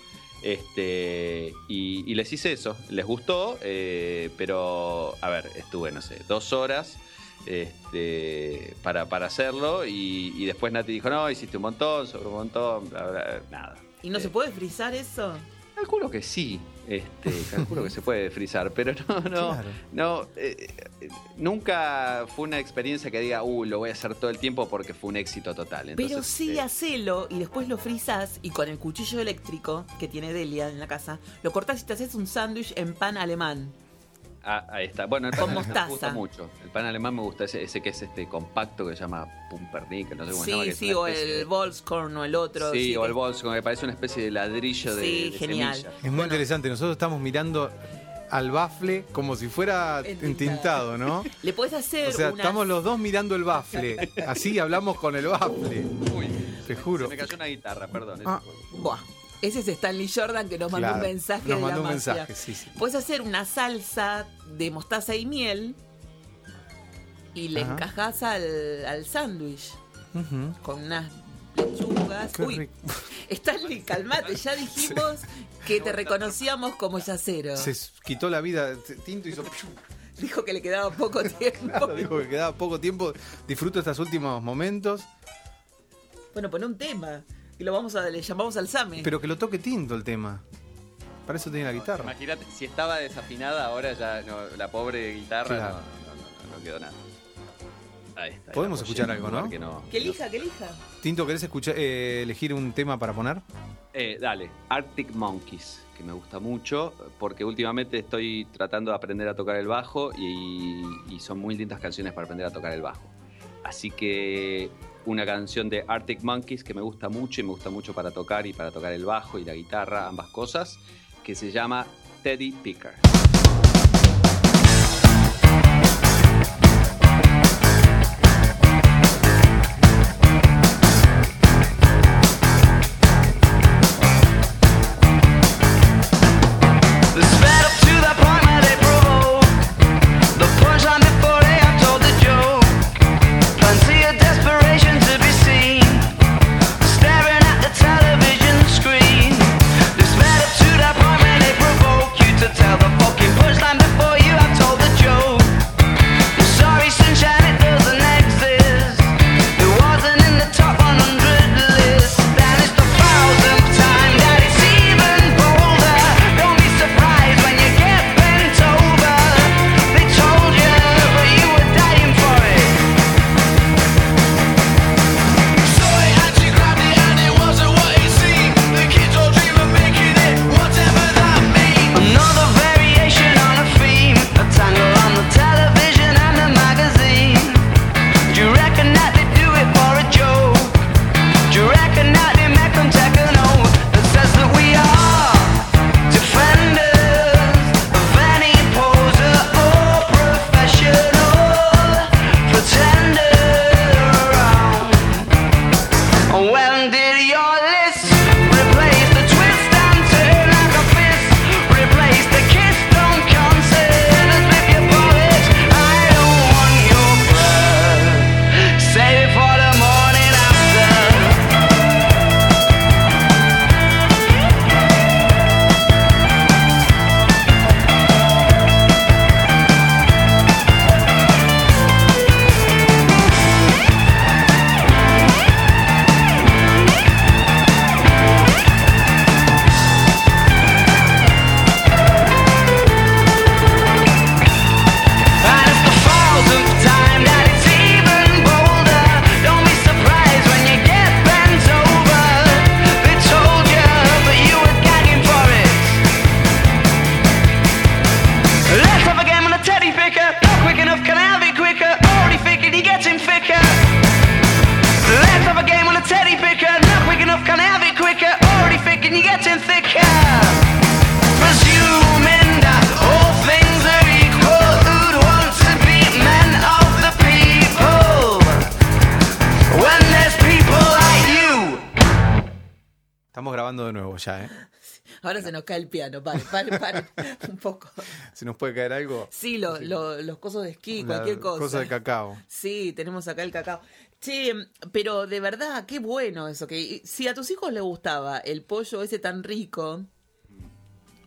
Este, y, y les hice eso, les gustó, eh, pero a ver, estuve, no sé, dos horas este, para, para hacerlo y, y después Nati dijo, no, hiciste un montón, sobre un montón, bla, bla, nada. ¿Y no Eh, se puede frizar eso? Calculo que sí, este, calculo que se puede frizar, pero no, no, Claro. no, eh, nunca fue una experiencia que diga, uh, lo voy a hacer todo el tiempo porque fue un éxito total. Pero sí, eh, hacelo y después lo frizás y con el cuchillo eléctrico que tiene Delia en la casa, lo cortás y te haces un sándwich en pan alemán. Ah, ahí está. Bueno, el pan Con alemán mostaza. me gusta mucho. El pan alemán me gusta, ese, ese que es este compacto que se llama Pumpernickel, no sé cómo se llama. que Sí, sí, o el de- Volkskorn o el otro. Sí, o que- el bolso, que parece una especie de ladrillo de, Sí, de genial. semilla. Es muy interesante. Nosotros estamos mirando al bafle como si fuera Entintado. ¿no? Le puedes hacer O sea, unas- estamos los dos mirando el bafle. Así hablamos con el bafle. Uy, Te se juro. me cayó una guitarra, perdón. Ah. Buah, ese es Stanley Jordan que nos mandó Claro, un mensaje Nos de mandó la un mafia. mensaje, sí, sí. Puedes hacer una salsa de mostaza y miel y le Ajá. encajás al, al sándwich con unas lechugas. Qué Uy, rico. Stanley, calmate, ya dijimos que te reconocíamos como yacero. Se quitó la vida. Tinto hizo. Dijo que le quedaba poco tiempo. Claro, dijo que quedaba poco tiempo. Disfruto estos últimos momentos. Bueno, pon un tema. Y lo vamos a, le llamamos al Same. Pero que lo toque tinto el tema. Para eso tiene la guitarra. Imagínate, si estaba desafinada, ahora ya no, la pobre guitarra Claro. no, no, no, no quedó nada. Ahí está. ahí Podemos escuchar algo, ¿no? que que elija, que elija. Tinto, ¿querés escuchar, eh, elegir un tema para poner? Eh, dale, Arctic Monkeys, que me gusta mucho, porque últimamente estoy tratando de aprender a tocar el bajo y, y son muy lindas canciones para aprender a tocar el bajo. Así que una canción de Arctic Monkeys que me gusta mucho y me gusta mucho para tocar y para tocar el bajo y la guitarra, ambas cosas, que se llama Teddy Picker. Piano, pare, pare, pare, un poco. Si nos puede caer algo. Sí, lo- lo- los cosos de esquí, la cualquier cosa. Cosa de cacao. Sí, tenemos acá el cacao. Che, pero de verdad, qué bueno eso. Que si a tus hijos les gustaba el pollo ese tan rico,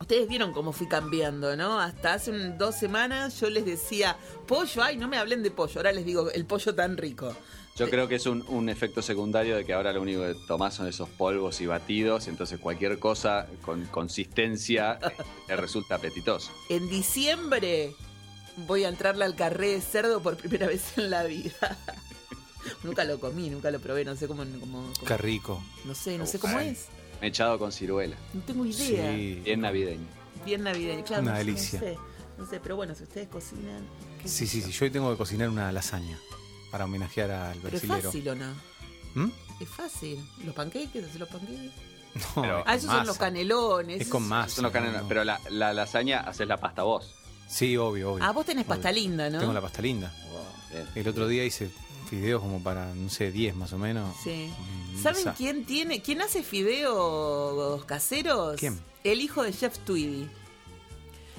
ustedes vieron cómo fui cambiando, ¿no? Hasta hace un- dos semanas yo les decía, pollo, ay, no me hablen de pollo. Ahora les digo, el pollo tan rico. Yo creo que es un, un efecto secundario de que ahora lo único que tomás son esos polvos y batidos, entonces cualquier cosa con consistencia eh, te resulta apetitoso. En diciembre voy a entrarle al carré de cerdo por primera vez en la vida. nunca lo comí, nunca lo probé, no sé cómo, cómo- cómo- Qué rico. no sé, no sé cómo es. Mechado con ciruela, No tengo idea. Sí. bien navideño. Bien navideño, claro. Una no sé, delicia. No sé, no sé, pero bueno, si ustedes cocinan. Sí, sí, sí. Yo hoy tengo que cocinar una lasaña para homenajear al Pero es brasilero. fácil o no? ¿Mm? Es fácil. ¿Los panqueques? ¿Hacer los panqueques? No, Pero- Ah, esos son los canelones. Es con masa. Son los canelones, no. pero la, la lasaña haces la pasta vos. Sí, obvio, obvio. Ah, vos tenés pasta linda, ¿no? Tengo la pasta linda. Bien. El otro día hice fideos como para, no sé, 10 más o menos. Sí. Mm, ¿Saben esa- quién tiene, quién hace fideos caseros? ¿Quién? El hijo de Jeff Tweedy.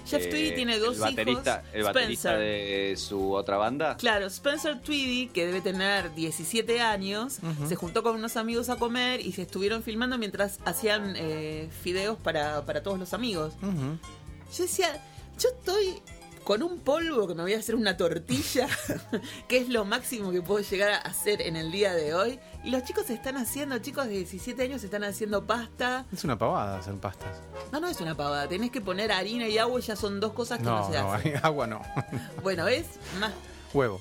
Jeff Eh, Tweedy tiene dos el baterista, hijos. El baterista Spencer. de su otra banda. Claro, Spencer Tweedy, que debe tener 17 años, se juntó con unos amigos a comer y se estuvieron filmando mientras hacían eh, fideos para, para todos los amigos. Yo decía, yo estoy con un polvo que me voy a hacer una tortilla, que es lo máximo que puedo llegar a hacer en el día de hoy. Y los chicos están haciendo, chicos de 17 años están haciendo pasta. Es una pavada hacer pastas. No, no es una pavada, tenés que poner harina y agua y ya son dos cosas que no, No, se no, hacen. agua no. Bueno, es más huevo.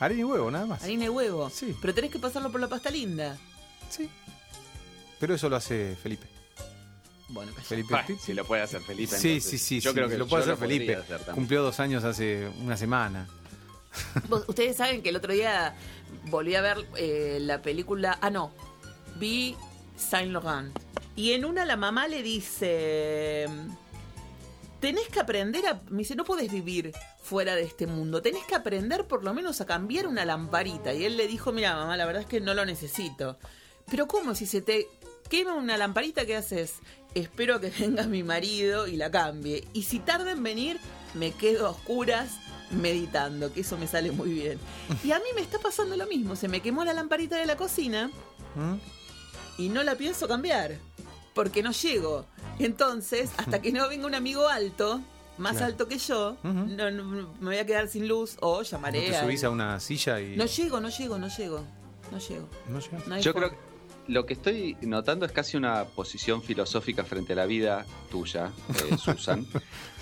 Harina y huevo, nada más. harina y huevo. Sí. Pero tenés que pasarlo por la pasta linda. Sí. Pero eso lo hace Felipe. Bueno. Felipe Pitti. si lo puede hacer Felipe. Sí, entonces, sí, sí, Yo sí, creo que lo puede hacer Felipe. hacer. Cumplió dos años hace una semana. Ustedes saben que el otro día volví a ver eh, la película. Ah, no. Vi Saint Laurent. Y en una la mamá le dice. Tenés que aprender a. Me dice, no podés vivir fuera de este mundo. Tenés que aprender por lo menos a cambiar una lamparita. Y él le dijo: Mira, mamá, la verdad es que no lo necesito. Pero, ¿cómo? Si se te quema una lamparita, ¿qué haces? Espero que venga mi marido y la cambie. Y si tarda en venir, me quedo a oscuras meditando, que eso me sale muy bien. Y a mí me está pasando lo mismo. Se me quemó la lamparita de la cocina ¿Mm? y no la pienso cambiar. Porque no llego. Entonces, hasta que no venga un amigo alto, más Claro. alto que yo, no, no- me voy a quedar sin luz o No llamaré te a- subís a una silla y. No llego, no llego, no llego. No llego. No. No Yo forma. creo que lo que estoy notando es casi una posición filosófica frente a la vida tuya, eh, Susan,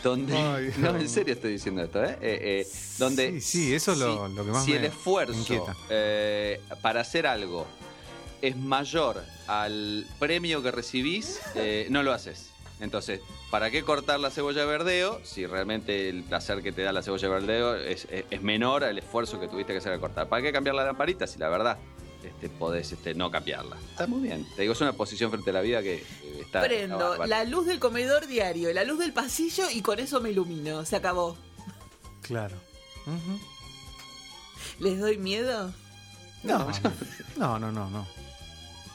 donde... Ay, no, en serio estoy diciendo esto, ¿eh? Eh, eh, donde Sí, sí, eso es lo- si- lo que más Si me el esfuerzo para hacer algo es mayor al premio que recibís, no lo haces. Entonces, ¿para qué cortar la cebolla de verdeo si realmente el placer que te da la cebolla de verdeo es, es- es menor al esfuerzo que tuviste que hacer al cortar? ¿Para qué cambiar la lamparita si la verdad este, podés este, no cambiarla? Está muy bien. Te digo, es una posición frente a la vida que eh, está... está Prendo la luz del comedor diario, la luz del pasillo y con eso me ilumino. Se acabó. Claro. ¿Les doy miedo? No, no, no, no, no.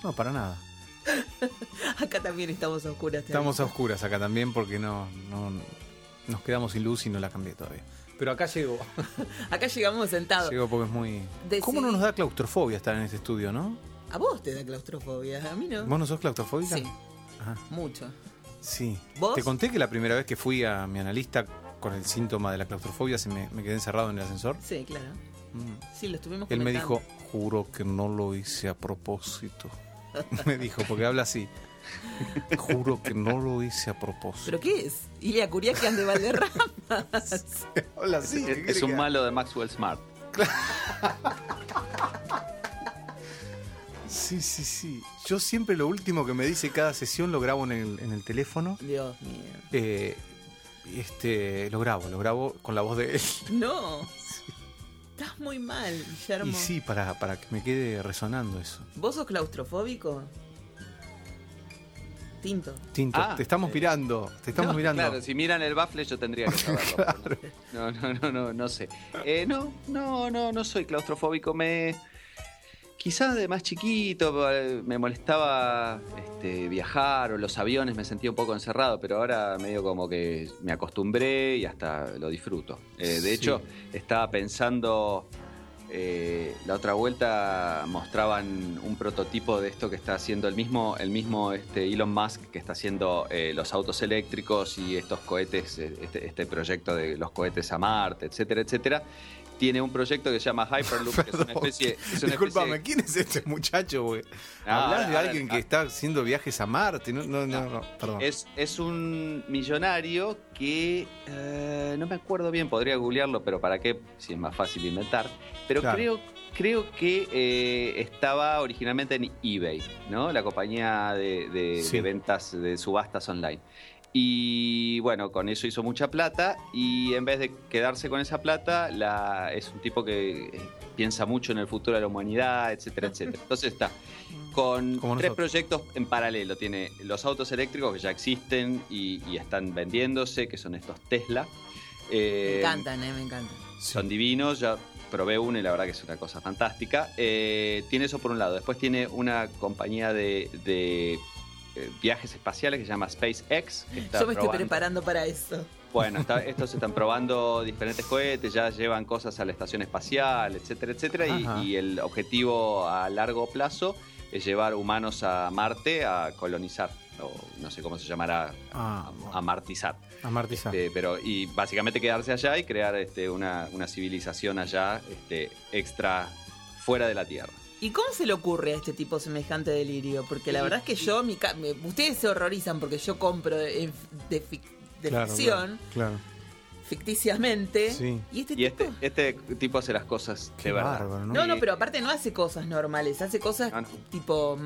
No, para nada. Acá también estamos a oscuras. Estamos a oscuras acá también porque no, no nos quedamos sin luz y no la cambié todavía. Pero acá llegó. Acá llegamos sentados. Llegó porque es muy. ¿Cómo no nos da claustrofobia estar en este estudio, no? A vos te da claustrofobia, a mí no. ¿Vos no sos claustrofóbica? Sí, Ajá. mucho. Sí. ¿Vos? Te conté que la primera vez que fui a mi analista con el síntoma de la claustrofobia se me, me quedé encerrado en el ascensor. Sí, claro. Mm. Sí, lo estuvimos Él me dijo, juro que no lo hice a propósito. me dijo, porque habla así. Juro que no lo hice a propósito. ¿Pero qué es? Ilia Curiaquian de Valderrama. habla así. Es, ¿qué es quiere un malo de Maxwell Smart. Sí, sí, sí. Yo siempre lo último que me dice cada sesión lo grabo en el, en el teléfono. Dios mío. Eh, este, lo grabo, lo grabo con la voz de él. No. Estás muy mal, Guillermo. Y sí, para, para que me quede resonando eso. ¿Vos sos claustrofóbico? Tinto. Tinto, Ah, te estamos eh, mirando, te estamos No, mirando. Claro, si miran el baffle yo tendría que saberlo. No, no, no, no, no sé. Eh, no, no, no, no soy claustrofóbico. Me Quizá de más chiquito eh, me molestaba este, viajar o los aviones, me sentía un poco encerrado, pero ahora medio como que me acostumbré y hasta lo disfruto. Eh, de Sí. hecho, estaba pensando, eh, la otra vuelta mostraban un prototipo de esto que está haciendo el mismo, el mismo este, Elon Musk, que está haciendo eh, los autos eléctricos y estos cohetes, eh, este, este proyecto de los cohetes a Marte, etcétera, etcétera. Tiene un proyecto que se llama Hyperloop, que es una especie... es una especie- ¿quién es este muchacho, güey? Ah, Hablas de alguien que está haciendo viajes a Marte. No, no, no, no, perdón. Es, es un millonario que eh, no me acuerdo bien, podría googlearlo, pero ¿para qué? Si es más fácil inventar. Pero Claro. creo, creo que eh, estaba originalmente en eBay, ¿no? La compañía de, de- Sí. de ventas de subastas online. Y bueno, con eso hizo mucha plata y en vez de quedarse con esa plata, la, es un tipo que eh, piensa mucho en el futuro de la humanidad, etcétera, etcétera. Entonces está con Como tres nosotros. proyectos en paralelo. Tiene los autos eléctricos que ya existen y, y están vendiéndose, que son estos Tesla. Eh, Me encantan, eh, me encantan. Son divinos, ya probé uno y la verdad que es una cosa fantástica. Eh, tiene eso por un lado. Después tiene una compañía de, de, eh, viajes espaciales que se llama SpaceX. Que está Yo me estoy preparando para eso. bueno, está- estos están probando diferentes cohetes, ya llevan cosas a la estación espacial, etcétera, etcétera. Y, y el objetivo a largo plazo es llevar humanos a Marte a colonizar, o no sé cómo se llamará, Ah, a amartizar. Amartizar. Este, pero, y básicamente quedarse allá y crear este, una, una civilización allá este, extra fuera de la Tierra. ¿Y cómo se le ocurre a este tipo semejante delirio? Porque la verdad es que yo, mi ustedes se horrorizan porque yo compro de, de fic- de Claro, ficción, Claro. ficticiamente. Sí. Y este Y tipo... este, este tipo hace las cosas Qué de verdad. bárbaro, ¿no? No, no, pero aparte no hace cosas normales, hace cosas Ah, no. tipo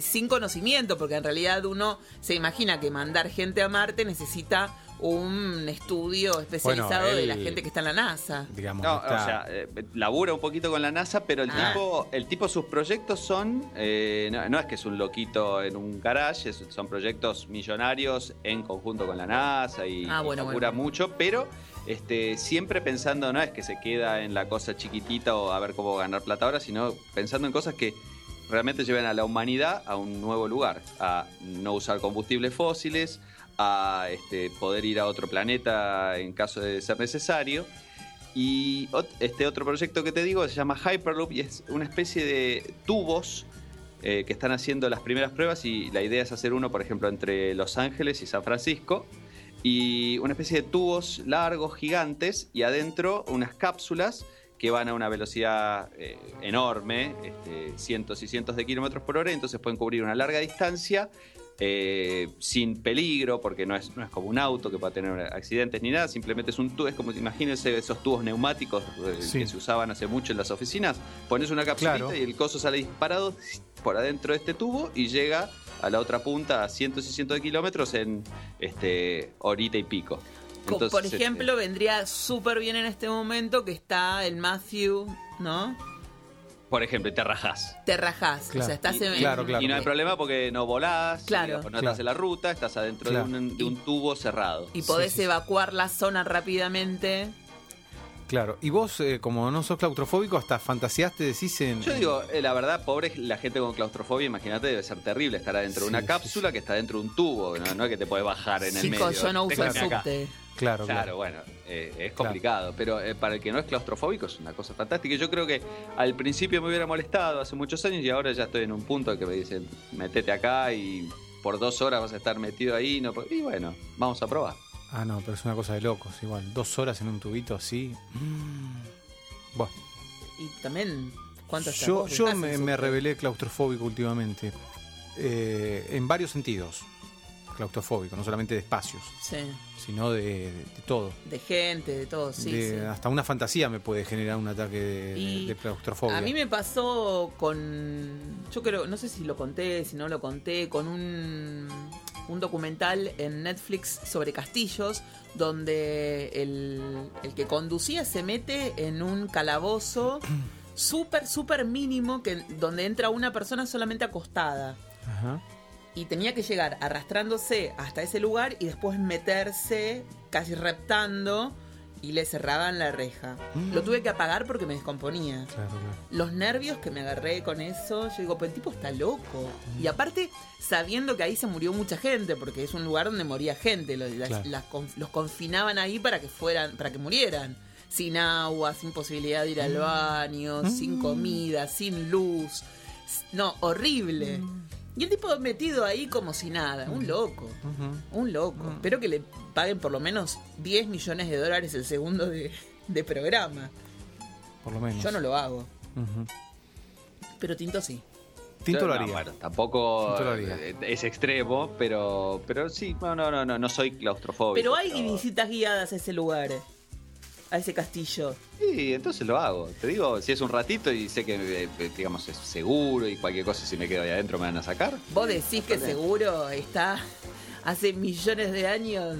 sin conocimiento, porque en realidad uno se imagina que mandar gente a Marte necesita un estudio especializado Bueno, de la gente que está en la NASA. Digamos, No, está- o sea, eh, labura un poquito con la NASA, pero el Ah. tipo, el tipo, sus proyectos son, eh, no, no es que es un loquito en un garage, es- son proyectos millonarios en conjunto con la NASA y, Ah, bueno, y labura bueno. mucho, pero este, siempre pensando, no es que se queda en la cosa chiquitita o a ver cómo ganar plata ahora, sino pensando en cosas que realmente lleven a la humanidad a un nuevo lugar, a no usar combustibles fósiles, a este, poder ir a otro planeta en caso de ser necesario. Y este otro proyecto que te digo se llama Hyperloop y es una especie de tubos eh, que están haciendo las primeras pruebas y la idea es hacer uno, por ejemplo, entre Los Ángeles y San Francisco. Y una especie de tubos largos, gigantes, y adentro unas cápsulas que van a una velocidad eh, enorme, este, cientos y cientos de kilómetros por hora, entonces pueden cubrir una larga distancia eh, sin peligro, porque no es, no es como un auto que pueda tener accidentes ni nada, simplemente es un tubo, es como imagínense esos tubos neumáticos eh, Sí. que se usaban hace mucho en las oficinas, pones una capsulita Claro. y el coso sale disparado por adentro de este tubo y llega a la otra punta a cientos y cientos de kilómetros en este horita y pico. Entonces, Por este, ejemplo, vendría súper bien en este momento que está el Matthew, ¿no? Por ejemplo, y te rajás. Te rajás. O sea, estás Y- en- Claro, claro. Y no hay problema porque no volás, Claro. digamos, no Claro. estás en la ruta, estás adentro Claro. de, un, de un tubo cerrado. Y podés Sí, sí, sí. evacuar la zona rápidamente. Claro. Y vos, eh, como no sos claustrofóbico, hasta fantaseaste, decís en. Yo digo, eh, la verdad, pobre la gente con claustrofobia, imagínate, debe ser terrible estar adentro de una sí, cápsula que está dentro de un tubo, no, no es que te puedes bajar en el medio. Chicos, yo no uso el subte. Claro, Claro, claro. bueno, eh, es complicado, pero eh, para el que no es claustrofóbico es una cosa fantástica. Yo creo que al principio me hubiera molestado hace muchos años y ahora ya estoy en un punto que me dicen, metete acá y por dos horas vas a estar metido ahí. No, y bueno, vamos a probar. Ah, no, pero es una cosa de locos, igual. Dos horas en un tubito así. Mm. Bueno, Y también, ¿cuánto estás yo, yo me, me revelé claustrofóbico últimamente. Eh, en varios sentidos. Claustrofóbico, no solamente de espacios, Sí, sino de, de- de todo. de gente, de todo, sí. De- sí. Hasta una fantasía me puede generar un ataque de claustrofobia. A mí me pasó con. Yo creo, no sé si lo conté, si no lo conté, con un, un documental en Netflix sobre castillos, donde el, el que conducía se mete en un calabozo súper, súper mínimo, que, donde entra una persona solamente acostada. Ajá. Y tenía que llegar arrastrándose hasta ese lugar y después meterse, casi reptando, y le cerraban la reja. Mm. Lo tuve que apagar porque me descomponía. Claro, claro. Los nervios que me agarré con eso, yo digo, pues el tipo está loco. Y aparte, sabiendo que ahí se murió mucha gente, porque es un lugar donde moría gente, los, las- Claro. las conf- los confinaban ahí para que fueran, para que murieran. Sin agua, sin posibilidad de ir al baño, sin comida, sin luz. No, horrible. Y el tipo metido ahí como si nada, un loco. Un loco. Espero que le paguen por lo menos 10 millones de dólares el segundo de, de programa. Por lo menos. Yo no lo hago. Pero Tinto sí. Tinto lo no, haría. bueno, tampoco Tinto lo haría. eh, es extremo, pero, pero sí, no, no, no, no, no soy claustrofóbico. Pero hay visitas guiadas a ese lugar. A ese castillo. Sí, entonces lo hago. Te digo, si es un ratito y sé que, eh, digamos, es seguro y cualquier cosa, si me quedo ahí adentro me van a sacar. Vos decís que seguro está hace millones de años.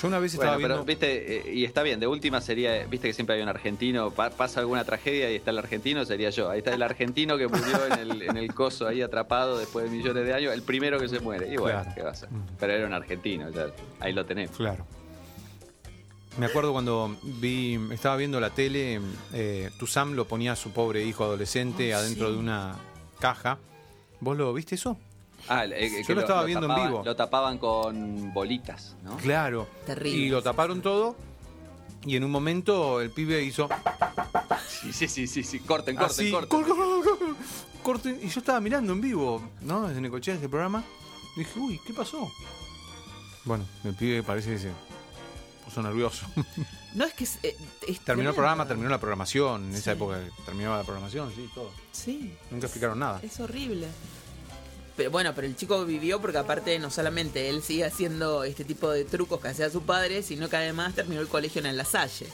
Yo una vez Bueno, estaba pero viendo. viste, eh, y está bien, de última sería, viste que siempre hay un argentino, pa- pasa alguna tragedia y está el argentino, sería yo. Ahí está el argentino que murió en el, en el coso ahí atrapado después de millones de años, el primero que se muere. Y bueno, Claro. ¿qué va a hacer? Mm. Pero era un argentino, ya, ahí lo tenemos. Claro. Me acuerdo cuando vi, estaba viendo la tele, eh, Tuzam lo ponía a su pobre hijo adolescente adentro sí. de una caja. ¿Vos lo viste eso? Ah, eh, Yo lo estaba viendo en vivo. Lo tapaban con bolitas, ¿no? Claro. Terrible. Y lo taparon todo. Y en un momento el pibe hizo. Sí, sí, sí, sí, sí. corten, corten, así, corten. "Cor- cor- cor- cor- corten. Y yo estaba mirando en vivo, ¿no? Desde Necochea, este programa. Y dije, uy, ¿qué pasó? Bueno, el pibe parece que se puso nervioso. No es que es, eh, es terminó tremendo. el programa, terminó la programación. En Sí. esa época terminaba la programación, sí, todo. Sí, Nunca explicaron nada. es horrible. Pero bueno, pero el chico vivió porque aparte no solamente él sigue haciendo este tipo de trucos que hacía su padre, sino que además terminó el colegio en La Salle.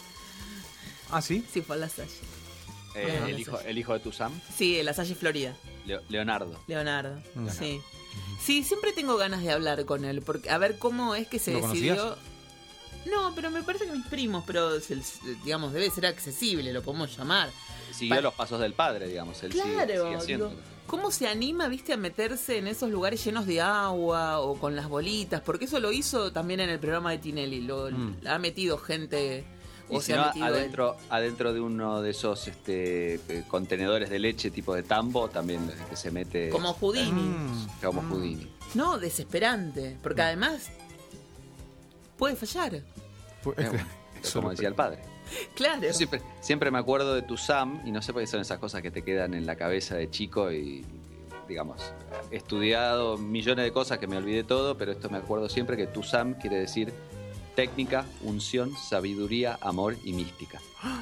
Ah, sí. Sí, fue en La Salle. Eh, el, hijo, el hijo de Tuzam, Sí, en La Salle, Florida. Leo- Leonardo. Leonardo. Leonardo. Sí. Sí, siempre tengo ganas de hablar con él, porque a ver cómo es que se ¿Lo decidió. conocías? No, pero me parece que mis primos, pero digamos, debe ser accesible, lo podemos llamar. Siguió Pa- los pasos del padre, digamos. Él sigue- sigue, Claro, haciéndolo. digo, ¿cómo se anima, viste, a meterse en esos lugares llenos de agua o con las bolitas? Porque eso lo hizo también en el programa de Tinelli, lo Mm. ha metido gente Y o si se ha metido adentro, adentro de uno de esos este, contenedores de leche tipo de tambo, también que se mete como Houdini. Mm. como Houdini. No, desesperante, porque además puede fallar. Eh, como decía el padre. Claro. Yo siempre, siempre me acuerdo de tu Sam, y no sé por qué son esas cosas que te quedan en la cabeza de chico y, digamos, he estudiado millones de cosas que me olvidé todo, pero esto me acuerdo siempre que tu Sam quiere decir técnica, unción, sabiduría, amor y mística.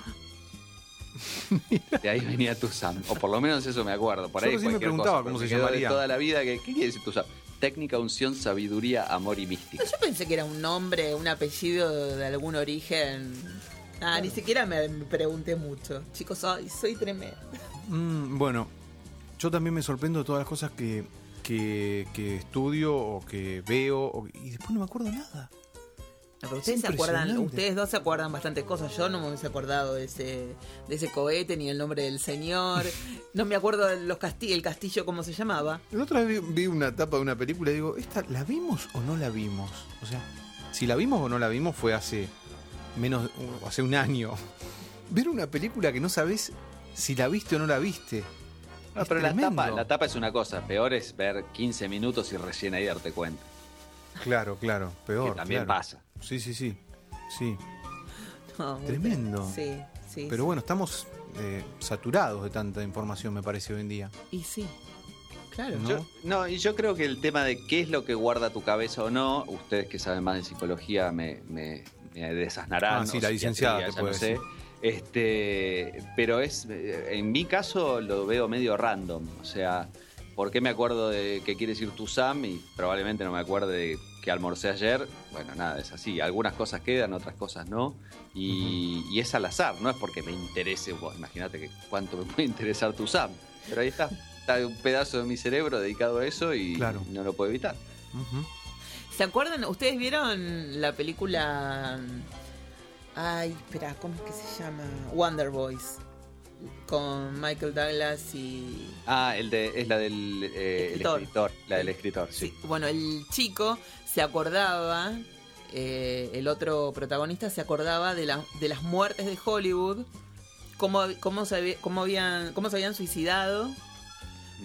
De ahí venía tu Sam, o por lo menos eso me acuerdo. Por Yo ahí recién me cualquier preguntaba cosa, cómo se me de llamaría. toda la vida que, ¿qué quiere decir tu Sam? Técnica, unción, sabiduría, amor y mística. Yo pensé que era un nombre, un apellido de algún origen. Ah, ni siquiera me, me pregunté mucho. Chicos, soy, soy tremendo. Mm, bueno, yo también me sorprendo de todas las cosas que, que, que estudio o que veo o- y después no me acuerdo nada. Pero ustedes se acuerdan, impresionante. ustedes dos se acuerdan bastantes cosas. Yo no me hubiese acordado de ese, de ese cohete ni el nombre del señor. No me acuerdo de los castillos, el castillo cómo se llamaba. La otra vez vi, vi una tapa de una película y digo, ¿esta la vimos o no la vimos? O sea, si la vimos o no la vimos fue hace menos, hace un año. Ver una película que no sabes si la viste o no la viste. No, pero la tapa, la tapa es una cosa, peor es ver 15 minutos y recién ahí darte cuenta. Claro, claro, peor. que también claro. pasa. Sí, sí, sí. Sí. No, Tremendo. Sí, sí. Pero sí. bueno, estamos eh, saturados de tanta información, me parece, hoy en día. Y sí, claro. ¿No? Yo- no, y yo creo que el tema de qué es lo que guarda tu cabeza o no, ustedes que saben más de psicología me, me, me desasnarán. Ah, sí, la licenciada te puede no sé. Este, pero es, en mi caso lo veo medio random. O sea, ¿por qué me acuerdo de qué quiere decir tu Sam? Y probablemente no me acuerde de que almorcé ayer. Bueno, nada, es así. Algunas cosas quedan, otras cosas no. Y, y es al azar, no es porque me interese. vos, Imagínate que cuánto me puede interesar tu Sam. Pero ahí está. Está un pedazo de mi cerebro dedicado a eso y Claro. no lo puedo evitar. ¿Se acuerdan? ¿Ustedes vieron la película... Ay, espera, ¿cómo es que se llama? Wonder Boys. Con Michael Douglas y... Ah, el de, es la del eh, el Escritor. La del escritor, sí. Sí, bueno, el chico se acordaba eh, el otro protagonista se acordaba de, la- de las muertes de Hollywood, cómo, cómo, se, cómo, habían, cómo se habían suicidado,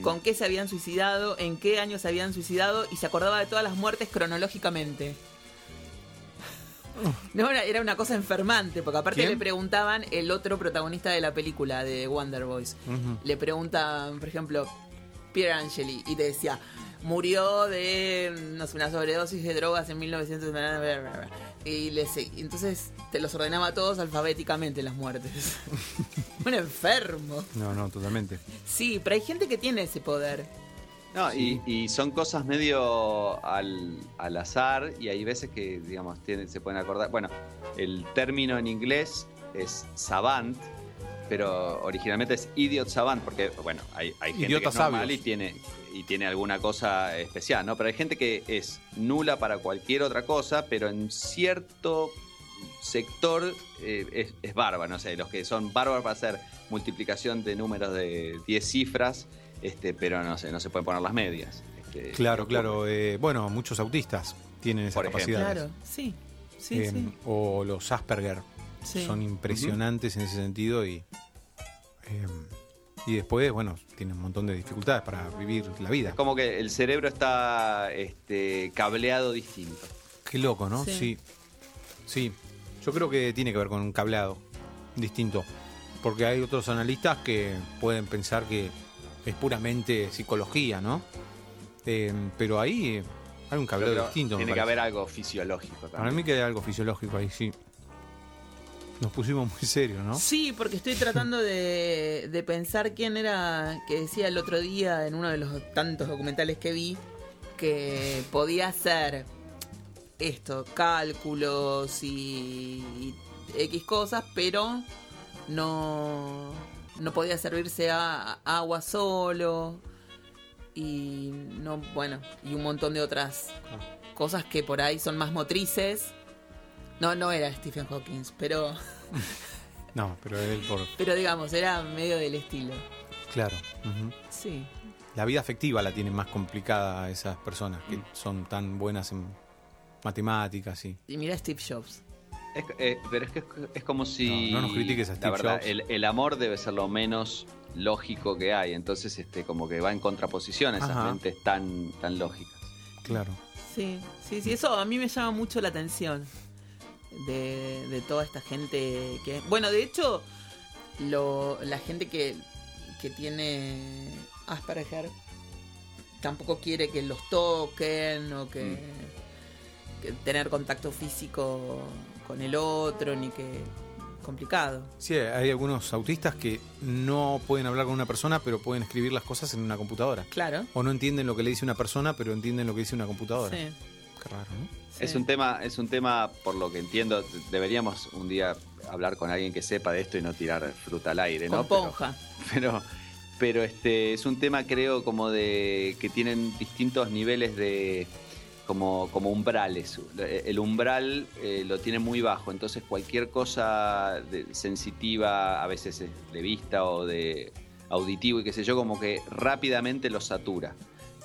con qué se habían suicidado, en qué años se habían suicidado, y se acordaba de todas las muertes cronológicamente. No, era, una cosa enfermante, porque aparte ¿Quién? le preguntaban el otro protagonista de la película, de Wonder Boys. Le preguntan, por ejemplo, Pierre Angeli, y te decía, murió de no sé, una sobredosis de drogas en 1900. Y le entonces te los ordenaba a todos alfabéticamente las muertes. Un enfermo. No, no, totalmente. Sí, pero hay gente que tiene ese poder. No, y, y son cosas medio al, al azar y hay veces que, digamos, tienen- se pueden acordar. Bueno, el término en inglés es savant, pero originalmente es idiot savant, porque, bueno, hay, hay gente Idiotas que es normal sabios. y tiene, y tiene alguna cosa especial, ¿no? Pero hay gente que es nula para cualquier otra cosa, pero en cierto sector eh, es, es bárbaro, no sé, los que son bárbaros para hacer multiplicación de números de 10 cifras, este, pero no sé, no se pueden poner las medias. Este, Claro, claro. eh, bueno, muchos autistas tienen ejemplo. capacidades. Claro, sí. Sí, Eh, sí. O los Asperger. Sí. Son impresionantes en ese sentido y. eh, y después, bueno, tienen un montón de dificultades para vivir la vida. Es como que el cerebro está este, cableado distinto. Qué loco, ¿no? Sí. Sí. sí. Yo creo que tiene que ver con un cableado distinto. Porque hay otros analistas que pueden pensar que es puramente psicología, ¿no? Eh, pero ahí hay un creo distinto. Tiene que haber algo fisiológico también. Para mí que hay algo fisiológico ahí, sí. Nos pusimos muy serios, ¿no? Sí, porque estoy tratando de, de pensar quién era que decía el otro día en uno de los tantos documentales que vi que podía hacer esto, cálculos y, y X cosas, pero no, no podía servirse a, a agua solo y no, bueno, y un montón de otras cosas que por ahí son más motrices. No, no era Stephen Hawking, pero No, pero él por. pero digamos, era medio del estilo. Claro. Sí. La vida afectiva la tienen más complicada esas personas que Mm. son tan buenas en matemáticas y. Y mira Steve Jobs. Es- eh, pero es que es, es como si. No, no nos critiques a La Steve verdad, Jobs. el, el amor debe ser lo menos lógico que hay. Entonces, este, como que va en contraposición a esas Ajá. mentes tan, tan lógicas. Claro. Sí, sí, sí, eso a mí me llama mucho la atención de, de toda esta gente que... Bueno, de hecho, lo, la gente que, que tiene Asperger tampoco quiere que los toquen o que, que tener contacto físico con el otro, ni que... complicado. Sí, hay algunos autistas que no pueden hablar con una persona, pero pueden escribir las cosas en una computadora. Claro. O no entienden lo que le dice una persona, pero entienden lo que dice una computadora. Sí, Qué raro, ¿no? sí. Es un tema, es un tema, por lo que entiendo, deberíamos un día hablar con alguien que sepa de esto y no tirar fruta al aire, Con ¿no? Pero- pero pero este es un tema creo como de que tienen distintos niveles de como, como umbrales el umbral eh, lo tiene muy bajo entonces cualquier cosa de- sensitiva a veces es de vista o de auditivo y qué sé yo como que rápidamente lo satura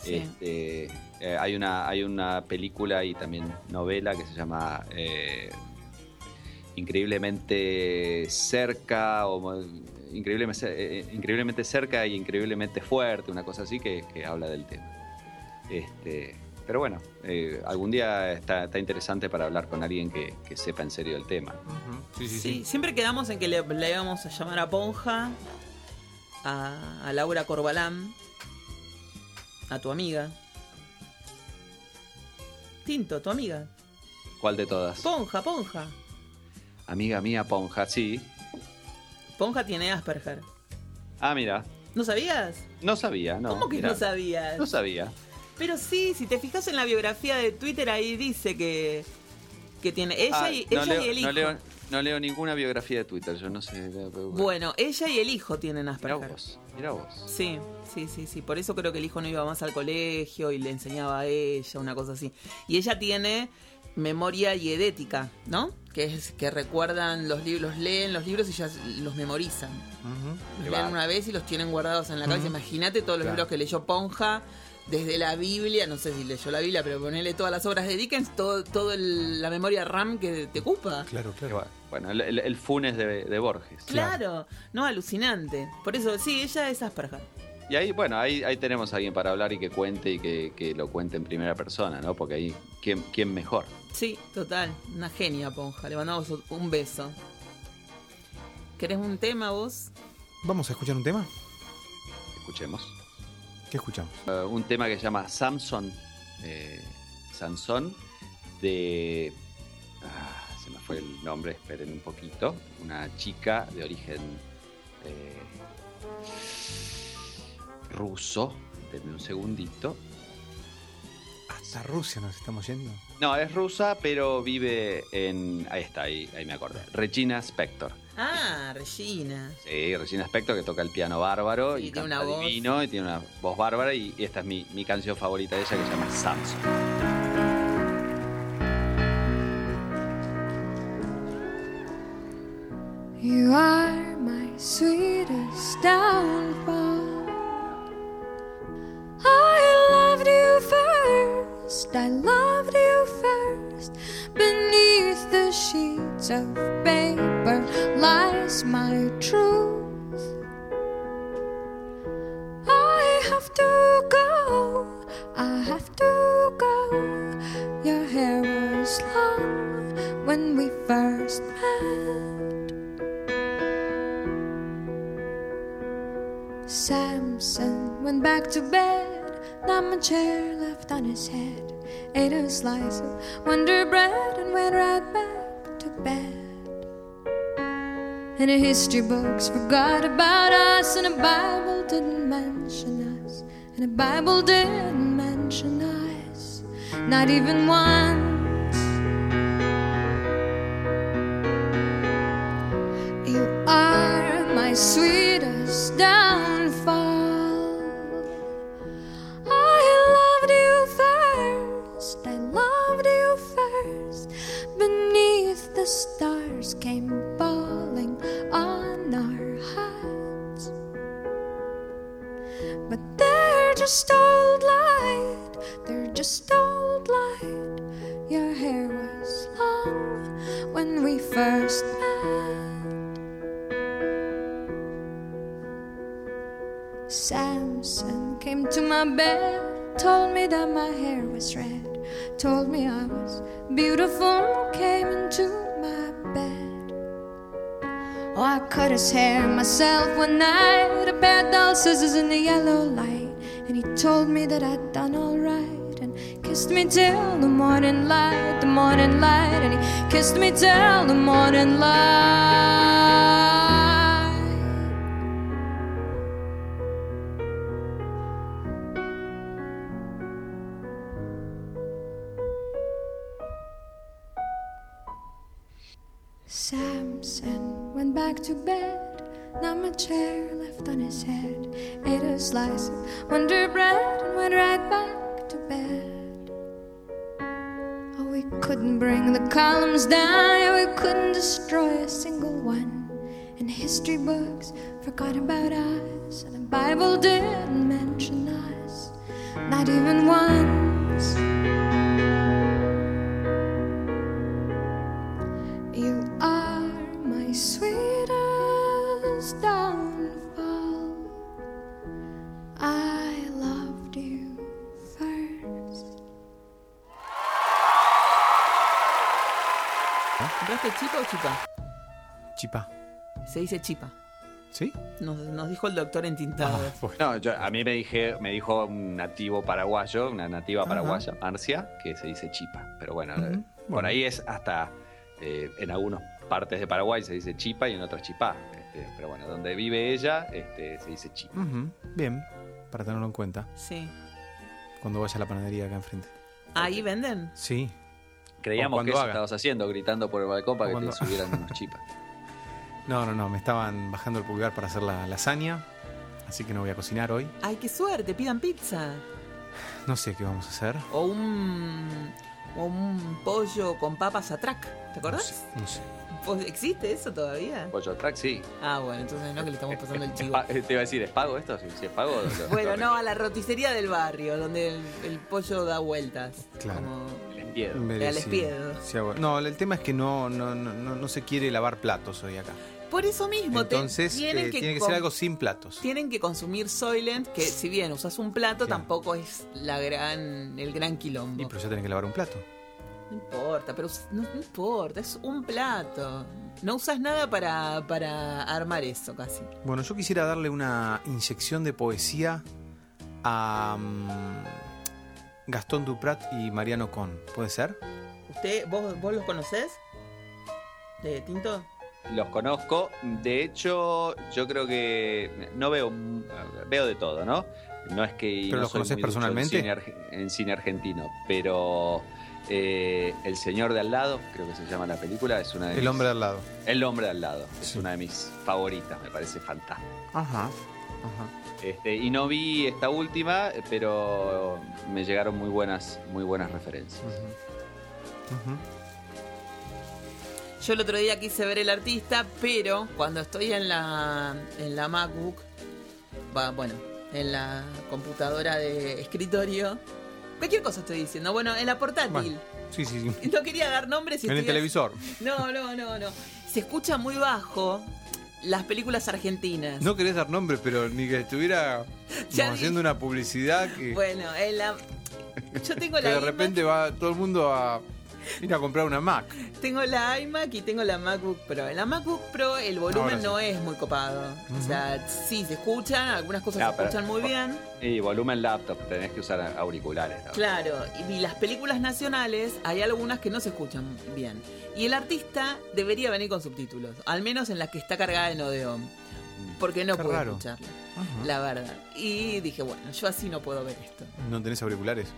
Sí. Este, eh, hay una hay una película y también novela que se llama eh, increíblemente cerca o increíblemente, eh, increíblemente cerca y increíblemente fuerte, una cosa así que, que habla del tema. Este, pero bueno, eh, algún día está, está interesante para hablar con alguien que, que sepa en serio el tema. Sí, sí, Sí, sí. siempre quedamos en que le, le íbamos a llamar a Ponja, a, a Laura Corbalán, a tu amiga. Tinto, tu amiga. ¿Cuál de todas? Ponja, Ponja. Amiga mía, Ponja, sí. Ponja tiene Asperger. Ah, mira, ¿No sabías? no sabía, no. ¿Cómo que mirá. no sabías? No sabía. Pero sí, si te fijas en la biografía de Twitter, ahí dice que, que tiene ella, Ah, y, no, ella leo, y el hijo. no, leo, no leo ninguna biografía de Twitter, yo no sé. Bueno, ella y el hijo tienen mira Asperger. vos, mira vos. Sí, sí, sí, sí. Por eso creo que el hijo no iba más al colegio y le enseñaba a ella, una cosa así. Y ella tiene memoria y edética, ¿no? Que es que recuerdan los libros, leen los libros y ya los memorizan. Los leen una vez y los tienen guardados en la cabeza. Imagínate todos los Claro. libros que leyó Ponja desde la Biblia, no sé si leyó la Biblia, pero ponele todas las obras de Dickens, todo, todo el- la memoria RAM que te ocupa. Claro, claro. bueno, el, el- el Funes de, de Borges. Claro, no, alucinante. Por eso, sí, ella es Asperger. Y ahí, bueno, ahí, ahí tenemos a alguien para hablar y que cuente y que, que lo cuente en primera persona, ¿no? Porque ahí, ¿quién, quién mejor? Sí, total, una genia, Ponja. Le mandamos un beso. ¿Querés un tema vos? Vamos a escuchar un tema. Escuchemos. ¿Qué escuchamos? Eh, un tema que se llama Samson. eh, Sansón de... ah, se me fue el nombre, esperen un poquito. Una chica de origen eh, ruso. Denme un segundito. Hasta Rusia nos estamos yendo. No, es rusa, pero vive en... Ahí está, ahí, ahí me acordé. Regina Spector. Ah, Regina. Sí, Regina Spector que toca el piano bárbaro Sí, y tiene canta una voz. divino y tiene una voz bárbara y, y esta es mi, mi canción favorita de ella que se llama Samson. You are my sweetest downfall. I loved you first, I loved you first. Beneath the sheets of paper lies my truth. I have to go, I have to go. Your hair was long when we first met. Samson went back to bed, my chair left on his head. Ate a slice of Wonder Bread and went right back to bed. And the history books forgot about us, and the Bible didn't mention us, and the Bible didn't mention us, not even once. You are my sweetest downfall. Beneath the stars came falling on our heads. But they're just old light, they're just old light. Your hair was long when we first met. Samson came to my bed, told me that my hair was red, told me I was beautiful, came into my bed. Oh, I cut his hair myself one night, a pair of dull scissors in the yellow light, and he told me that I'd done alright, and kissed me till the morning light, the morning light, and he kissed me till the morning light. Chair left on his head. Ate a slice of Wonder Bread and went right back to bed. Oh, we couldn't bring the columns down, we couldn't destroy a single one. And history books forgot about us, and the Bible didn't mention us, not even once. You are my sweetest downfall. ¿Compraste chipa o chipa? Chipa. Se dice chipa. ¿Sí? Nos, nos dijo el doctor entintado. No, yo- a mí me, dije, me dijo un nativo paraguayo, una nativa paraguaya, Marcia, que se dice chipa. Pero bueno, eh, por bueno. ahí es hasta eh, en algunas partes de Paraguay se dice chipa y en otras chipá. Este, pero bueno, donde vive ella este, se dice chipa. Bien, para tenerlo en cuenta Sí. cuando vaya a la panadería acá enfrente. ¿Ahí venden? Sí. Creíamos que eso haga. estabas haciendo, gritando por el balcón para O que te subieran unos chipas. No, no, no, me estaban bajando el pulgar para hacer la lasaña, así que no voy a cocinar hoy. ¡Ay, qué suerte! Pidan pizza. No sé qué vamos a hacer. O un, o un pollo con papas a track. ¿Te acordás? No sé. no sé. ¿Vos- ¿Existe eso todavía? Pollo Track, sí. Ah, bueno, entonces no que le estamos pasando el chivo. Te iba a decir, ¿es pago esto? Si, si es pago. lo- Bueno, lo- no, a la roticería del barrio, donde el, el pollo da vueltas. Claro. Como- Les pido. Merecido. al espiedo. Sí, bueno. No, el tema es que no, no, no, no, se quiere lavar platos hoy acá. Por eso mismo, te- Entonces tienen, eh, que tiene que ser algo sin platos. tienen que consumir Soylent, que si bien usas un plato, Sí. tampoco es la gran, el gran quilombo. Y pero ya tenés que lavar un plato. No importa, pero no importa, es un plato. No usas nada para, para armar eso casi. Bueno, yo quisiera darle una inyección de poesía a mm, Gastón Duprat y Mariano Con. ¿Puede ser? ¿Usted, vos, vos los conocés? ¿De Tinto? Los conozco. De hecho, yo creo que no veo veo de todo, ¿no? No es que ¿Pero no los ducho personalmente? En cine, arge- en cine argentino, pero eh, El señor de al lado, creo que se llama la película, es una de El mis- hombre al lado. El hombre de al lado, es Sí. una de mis favoritas, me parece fantástica. Ajá. Ajá. Este, y no vi esta última, pero me llegaron muy buenas, muy buenas referencias. Yo el otro día quise ver el artista, pero cuando estoy en la, en la MacBook, va, bueno, en la computadora de escritorio, cualquier cosa estoy diciendo, bueno, en la portátil. Bueno, sí, sí, sí. No quería dar nombres. y En el televisor. No, no, no, no. Se escucha muy bajo las películas argentinas. No querés dar nombre, pero ni que estuviera haciendo una publicidad que, Bueno, en la... Yo tengo que la de repente va todo el mundo a ir a comprar una Mac. Tengo la iMac y tengo la MacBook Pro. En la MacBook Pro el volumen sí. no es muy copado. O sea, sí se escuchan, algunas cosas No, se pero- escuchan muy bien. Y volumen laptop, tenés que usar auriculares. ¿no? Claro, y y las películas nacionales hay algunas que no se escuchan bien. Y el artista debería venir con subtítulos, al menos en las que está cargada en Odeon. Porque no Qué puedo raro. escucharla, Ajá. la verdad. Y dije, bueno, yo así no puedo ver esto. ¿No tenés auriculares?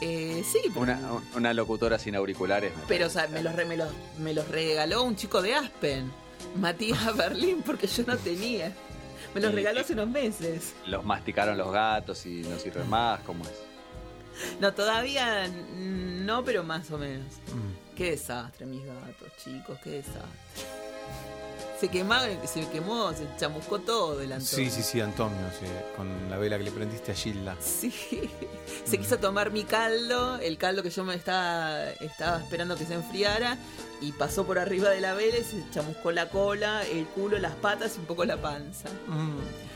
Eh, sí, pero, Una, una locutora sin auriculares. pero o sea, me los, re- me, los, me los regaló un chico de Aspen, Matías Berlín, porque yo no tenía. Me los regaló hace unos meses. Los masticaron los gatos y no sirven más, ¿cómo es? No, todavía no, pero más o menos. Mm. Qué desastre, mis gatos, chicos, qué desastre. Se quemaron, se quemó, se chamuscó todo delante. Sí, sí, sí, Antonio, sí, con la vela que le prendiste a Gilda. Sí, se quiso tomar mi caldo, el caldo que yo me estaba, estaba esperando que se enfriara, y pasó por arriba de la vela y se chamuscó la cola, el culo, las patas y un poco la panza.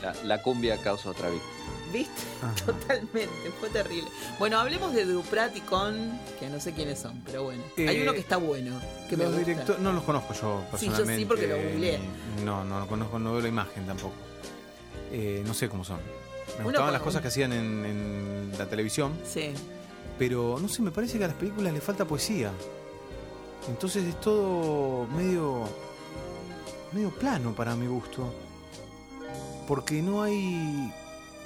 La, la cumbia causa otra víctima. ¿Viste? Ajá. Totalmente, fue terrible. Bueno, hablemos de Duprat y Con, que no sé quiénes son, pero bueno. Hay Eh, uno que está bueno, que me los gusta. directo- no los conozco yo Sí, yo sí, personalmente. porque lo googleé. No, no lo conozco, no veo la imagen tampoco. Eh, no sé cómo son. Me Uno gustaban las cosas que hacían en, en la televisión, Sí. pero no sé, me parece que a las películas le falta poesía. Entonces es todo medio. medio plano para mi gusto. Porque no hay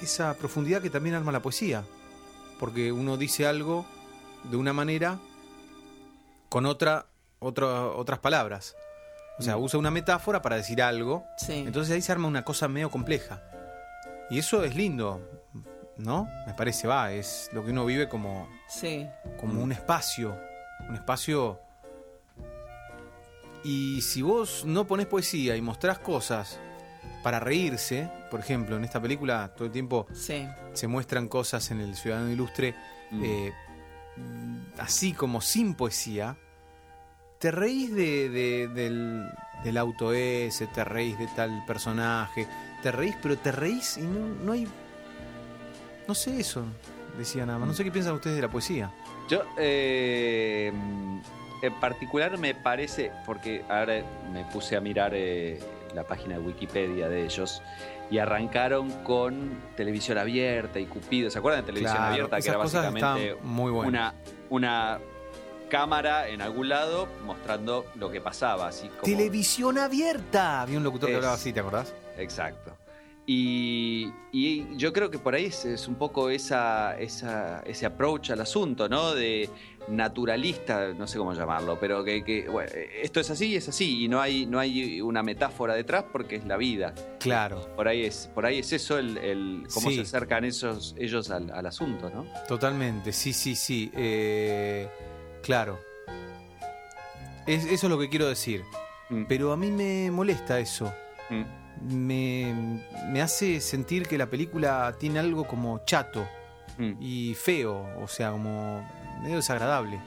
esa profundidad que también arma la poesía. Porque uno dice algo de una manera con otra, otra otras palabras. O sea, usa una metáfora para decir algo. Sí. Entonces ahí se arma una cosa medio compleja. Y eso es lindo, ¿no? Me parece, va, es lo que uno vive como, sí. como un espacio. Un espacio. Y si vos no ponés poesía y mostrás cosas para reírse, por ejemplo, en esta película todo el tiempo Sí. se muestran cosas en el Ciudadano Ilustre Mm. eh, así como sin poesía, te reís de, de- del, del auto ese, te reís de tal personaje, te reís, pero te reís y no, no hay... No sé eso, decía nada más. No sé qué piensan ustedes de la poesía. Yo, eh, en particular, me parece, porque ahora me puse a mirar eh, la página de Wikipedia de ellos y arrancaron con televisión abierta y Cupido. ¿Se acuerdan de televisión Claro, abierta? Que era básicamente muy una, una cámara en algún lado mostrando lo que pasaba, así como. Televisión abierta. Había un locutor que hablaba así, ¿te acordás? Exacto. Y, y yo creo que por ahí es, es un poco esa, esa, ese approach al asunto, ¿no? De naturalista, no sé cómo llamarlo, pero que, que, bueno, esto es así y es así, y no hay, no hay una metáfora detrás porque es la vida. Claro, Por ahí es, por ahí es eso el, el cómo Sí. se acercan esos, ellos al, al asunto, ¿no? totalmente. Sí, sí, sí. Eh, claro. Es- eso es lo que quiero decir. Mm. Pero a mí me molesta eso. Mm, Me, me hace sentir que la película tiene algo como chato mm. y feo, o sea, como medio desagradable.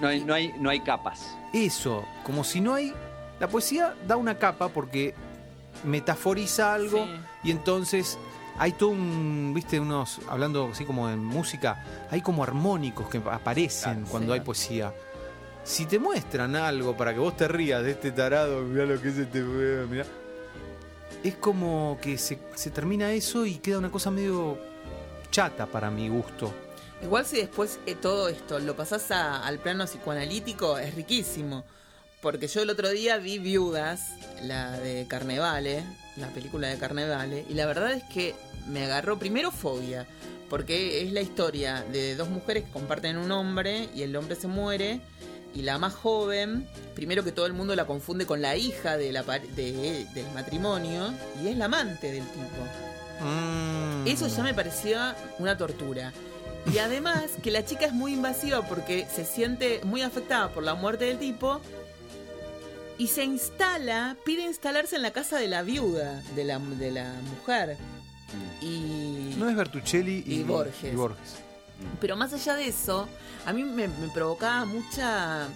No, hay, no, hay, no hay capas. Eso, como si no hay... La poesía da una capa porque metaforiza algo Sí. y entonces hay todo un, viste, unos, hablando así como en música, hay como armónicos que aparecen Claro, cuando sí. hay poesía. Si te muestran algo para que vos te rías de este tarado, mirá lo que es este mirá. Es como que se, se termina eso y queda una cosa medio chata para mi gusto. Igual si después eh, todo esto lo pasás a- al plano psicoanalítico, es riquísimo. Porque yo el otro día vi Viudas, la de Carnevale, la película de Carnevale, y la verdad es que me agarró primero fobia, porque es la historia de dos mujeres que comparten un hombre y el hombre se muere, y la más joven, primero que todo el mundo la confunde con la hija de la de- del matrimonio, y es la amante del tipo. Mm. Eso ya me parecía una tortura. Y además que la chica es muy invasiva porque se siente muy afectada por la muerte del tipo y se instala, pide instalarse en la casa de la viuda de la, de la mujer. Y... No es Bertuccelli y, Y Borges. y Borges. Pero más allá de eso, a mí me, me provocaba mucha,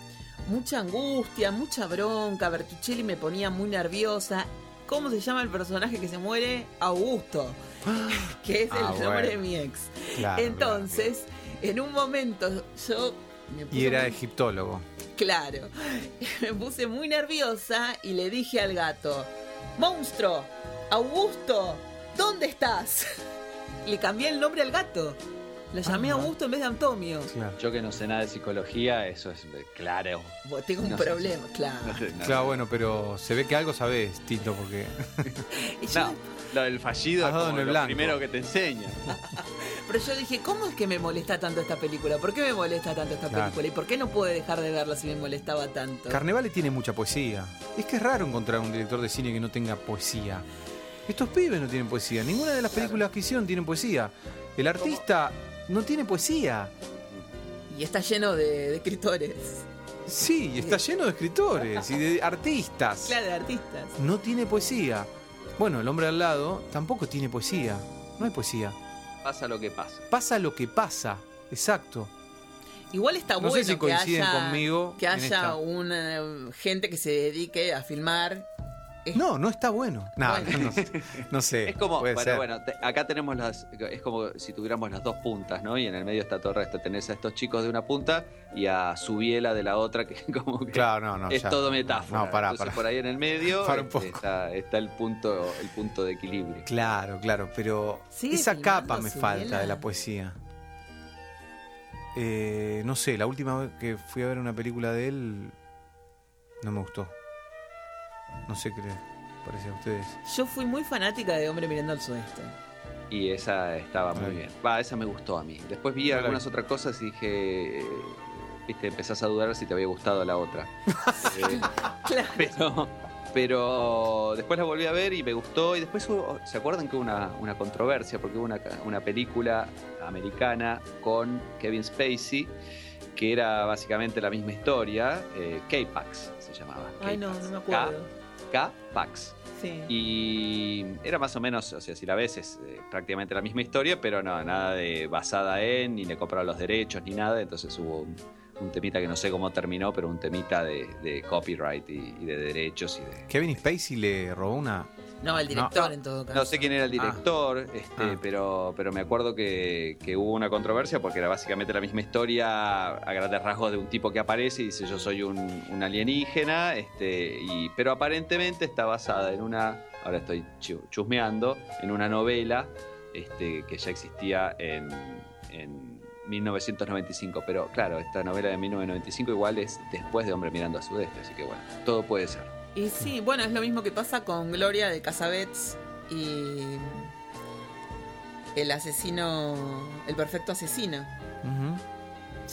mucha angustia, mucha bronca. Bertuccelli me ponía muy nerviosa. ¿Cómo se llama el personaje que se muere? Augusto, que es el Ah, nombre bueno. de mi ex. Claro, Entonces, en un momento yo me puse Y era muy- egiptólogo. Claro. Me puse muy nerviosa y le dije al gato, monstruo, Augusto, ¿dónde estás? Le cambié el nombre al gato. Lo llamé Ajá. Augusto en vez de Antonio. Claro. Yo que no sé nada de psicología, eso es eh, claro. Bueno, Tengo un No sé, problema, claro. No sé, no Claro, sé. bueno, pero se ve que algo sabes, Tito, porque. No, lo del fallido Has es como en el lo blanco. primero que te enseña. Pero yo dije, ¿cómo es que me molesta tanto esta película? ¿Por qué me molesta tanto esta Claro. película? ¿Y por qué no pude dejar de verla si me molestaba tanto? Carnevale tiene mucha poesía. Es que es raro encontrar un director de cine que no tenga poesía. Estos pibes no tienen poesía. Ninguna de las películas que hicieron tienen poesía. El artista no tiene poesía. Y está lleno de, de escritores. Sí, y está lleno de escritores y de artistas. Claro, de artistas. No tiene poesía. Bueno, el hombre al lado tampoco tiene poesía. No hay poesía. Pasa lo que pasa. Pasa lo que pasa. Exacto. Igual está No sé bueno si que coinciden haya, conmigo que en haya esta. una gente que se dedique a filmar. No, no está bueno. No, Bueno. no, sé. no sé. Es como, puede bueno, ser. bueno, te- acá tenemos las, es como si tuviéramos las dos puntas, ¿no? Y en el medio está todo el resto. Tenés a estos chicos de una punta y a Subiela de la otra, que como que Claro, no, no. es ya. todo metáfora. No, pará, Entonces pará. por ahí en el medio Para un este, poco. está, está el punto, el punto de equilibrio. Claro, claro, pero esa capa me falta de la poesía. Eh, no sé, la última vez que fui a ver una película de él no me gustó. No sé qué les parece a ustedes. Yo fui muy fanática de Hombre Mirando al Sudeste. Y esa estaba muy bien. Va, esa me gustó a mí. Después vi algunas otras cosas y dije, viste, empezás a dudar si te había gustado la otra. Eh, Claro. pero, pero después la volví a ver y me gustó. Y después hubo- ¿se acuerdan que hubo una, una controversia? Porque hubo una, una película americana con Kevin Spacey que era básicamente la misma historia. eh, K-Pax se llamaba. Ay, no, no me acuerdo. K- K-Pax. Sí. Y era más o menos, o sea, si la ves es eh, prácticamente la misma historia, pero no, nada de basada en, ni le compraron los derechos, ni nada. Entonces hubo un, un temita que no sé cómo terminó, pero un temita de, de copyright y, y de derechos y de... Kevin Spacey le robó una. No, el director No, en todo caso. No sé quién era el director, este, Ah. pero, pero me acuerdo que, que hubo una controversia porque era básicamente la misma historia a grandes rasgos de un tipo que aparece y dice yo soy un, un alienígena, este, y, pero aparentemente está basada en una, ahora estoy chu- chusmeando, en una novela este, que ya existía en, en 1995. Pero claro, esta novela de 1995 igual es después de Hombre Mirando a Sudeste, así que bueno, todo puede ser. Y sí, bueno, es lo mismo que pasa con Gloria de Casabets y el asesino, el perfecto asesino.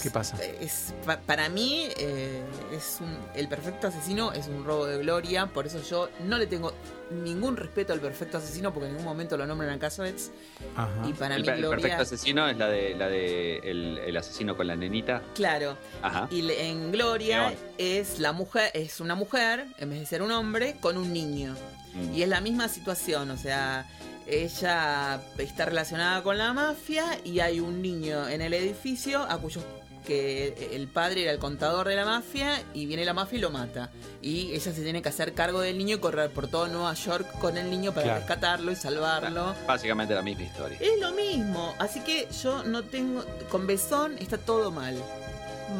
¿Qué pasa? Es, pa- para mí, eh, es un- el perfecto asesino es un robo de gloria. Por eso yo no le tengo ningún respeto al perfecto asesino, porque en ningún momento lo nombran a Cassavetes. Ajá. Y para El, mí, el Gloria. perfecto asesino es la de la de el, el asesino con la nenita. Claro. Ajá. Y le- en Gloria es la mujer, es una mujer, en vez de ser un hombre, con un niño. Mm. Y es la misma situación, o sea, ella está relacionada con la mafia y hay un niño en el edificio a cuyo que el padre era el contador de la mafia y viene la mafia y lo mata. Y ella se tiene que hacer cargo del niño y correr por todo Nueva York con el niño para Claro. rescatarlo y salvarlo. Básicamente la misma historia. Es lo mismo, así que yo no tengo... Con Besón está todo mal.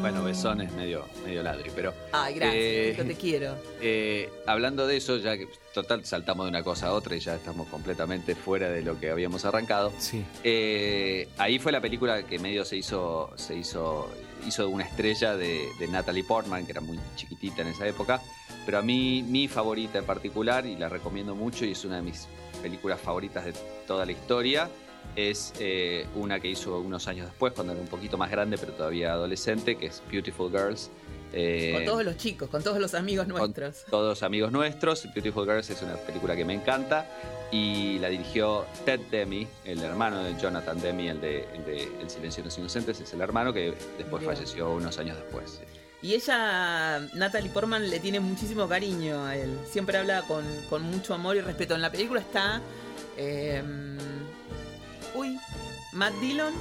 Bueno, Mm. Besón es medio, medio ladri, pero Ay, gracias, Eh, yo te quiero. eh, hablando de eso, ya que total saltamos de una cosa a otra y ya estamos completamente fuera de lo que habíamos arrancado. Sí. Eh, ahí fue la película que medio se hizo, se hizo, hizo una estrella de, de Natalie Portman, que era muy chiquitita en esa época. Pero a mí, mi favorita en particular, y la recomiendo mucho, y es una de mis películas favoritas de toda la historia, es eh, una que hizo unos años después, cuando era un poquito más grande, pero todavía adolescente, que es Beautiful Girls. Eh, Con todos los chicos, con todos los amigos con nuestros. todos amigos nuestros. Beautiful Girls es una película que me encanta y la dirigió Ted Demi, el hermano de Jonathan Demi, el de, el de El silencio de los inocentes, es el hermano que después Bien. falleció unos años después. Y ella, Natalie Portman, le tiene muchísimo cariño a él. Siempre habla con, con mucho amor y respeto. En la película está. eh, uy, Matt Dillon,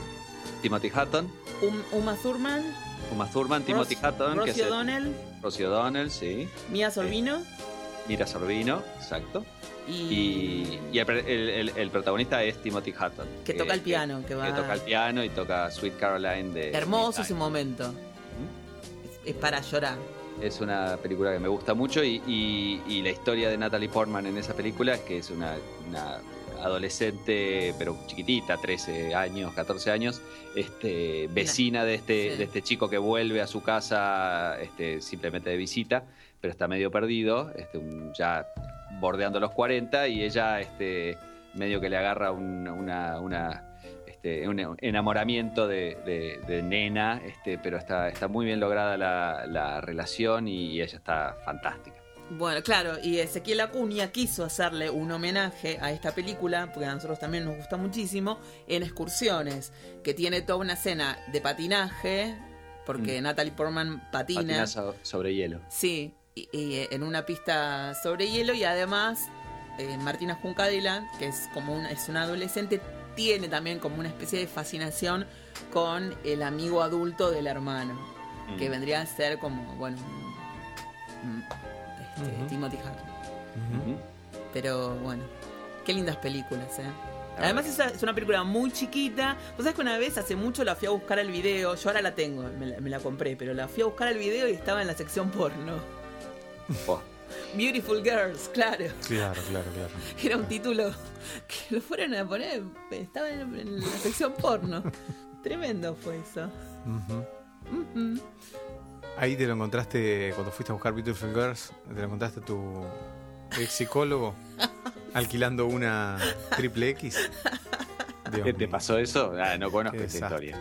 Timothy Hutton, Um- Uma Thurman, Uma Thurman, Timothy Ros- Hutton, Rosie O'Donnell, Rosie O'Donnell, sí, Mia Sorvino Mira Sorbino, exacto. y, Y, y el, el- el- el protagonista es Timothy Hutton. que toca el piano. Que, va, que toca el piano y toca Sweet Caroline de... hermoso ese momento. Es, es para llorar. Es una película que me gusta mucho y, y- y la historia de Natalie Portman en esa película es que es una, una adolescente, pero chiquitita, 13 años, 14 años, este, vecina de este, Sí. de este chico que vuelve a su casa este, simplemente de visita, pero está medio perdido, este, ya bordeando los 40 y ella este, medio que le agarra un- una... una este, un enamoramiento de, de- de nena, este, pero está, está muy bien lograda la, la relación y ella está fantástica. Bueno, claro, y Ezequiel Acuña quiso hacerle un homenaje a esta película, porque a nosotros también nos gusta muchísimo, en Excursiones, que tiene toda una escena de patinaje, porque Mm. Natalie Portman patina. Patina so- sobre hielo. Sí, y, y, eh, en una pista sobre hielo y además eh, Martina Juncadela, que es como una, es una adolescente, tiene también como una especie de fascinación con el amigo adulto del hermano, Mm. que vendría a ser como, bueno, mm, este, Ujú. Timothy Hutton. Pero bueno, qué lindas películas, ¿eh? Además es, una película muy chiquita. Vos sabés que una vez hace mucho la fui a buscar al video. Yo ahora la tengo, me la, me la compré, pero la fui a buscar al video y estaba en la sección porno. Oh, Beautiful Girls, claro. Claro, claro, claro. Era un título que lo fueron a poner. Estaba en, la sección porno. Tremendo fue eso. Ujú. Ujú. Ahí te lo encontraste cuando fuiste a buscar Beautiful Girls. Te lo encontraste a tu ex psicólogo alquilando una triple X. Dios ¿Qué te pasó eso? Ah, no conozco esa historia.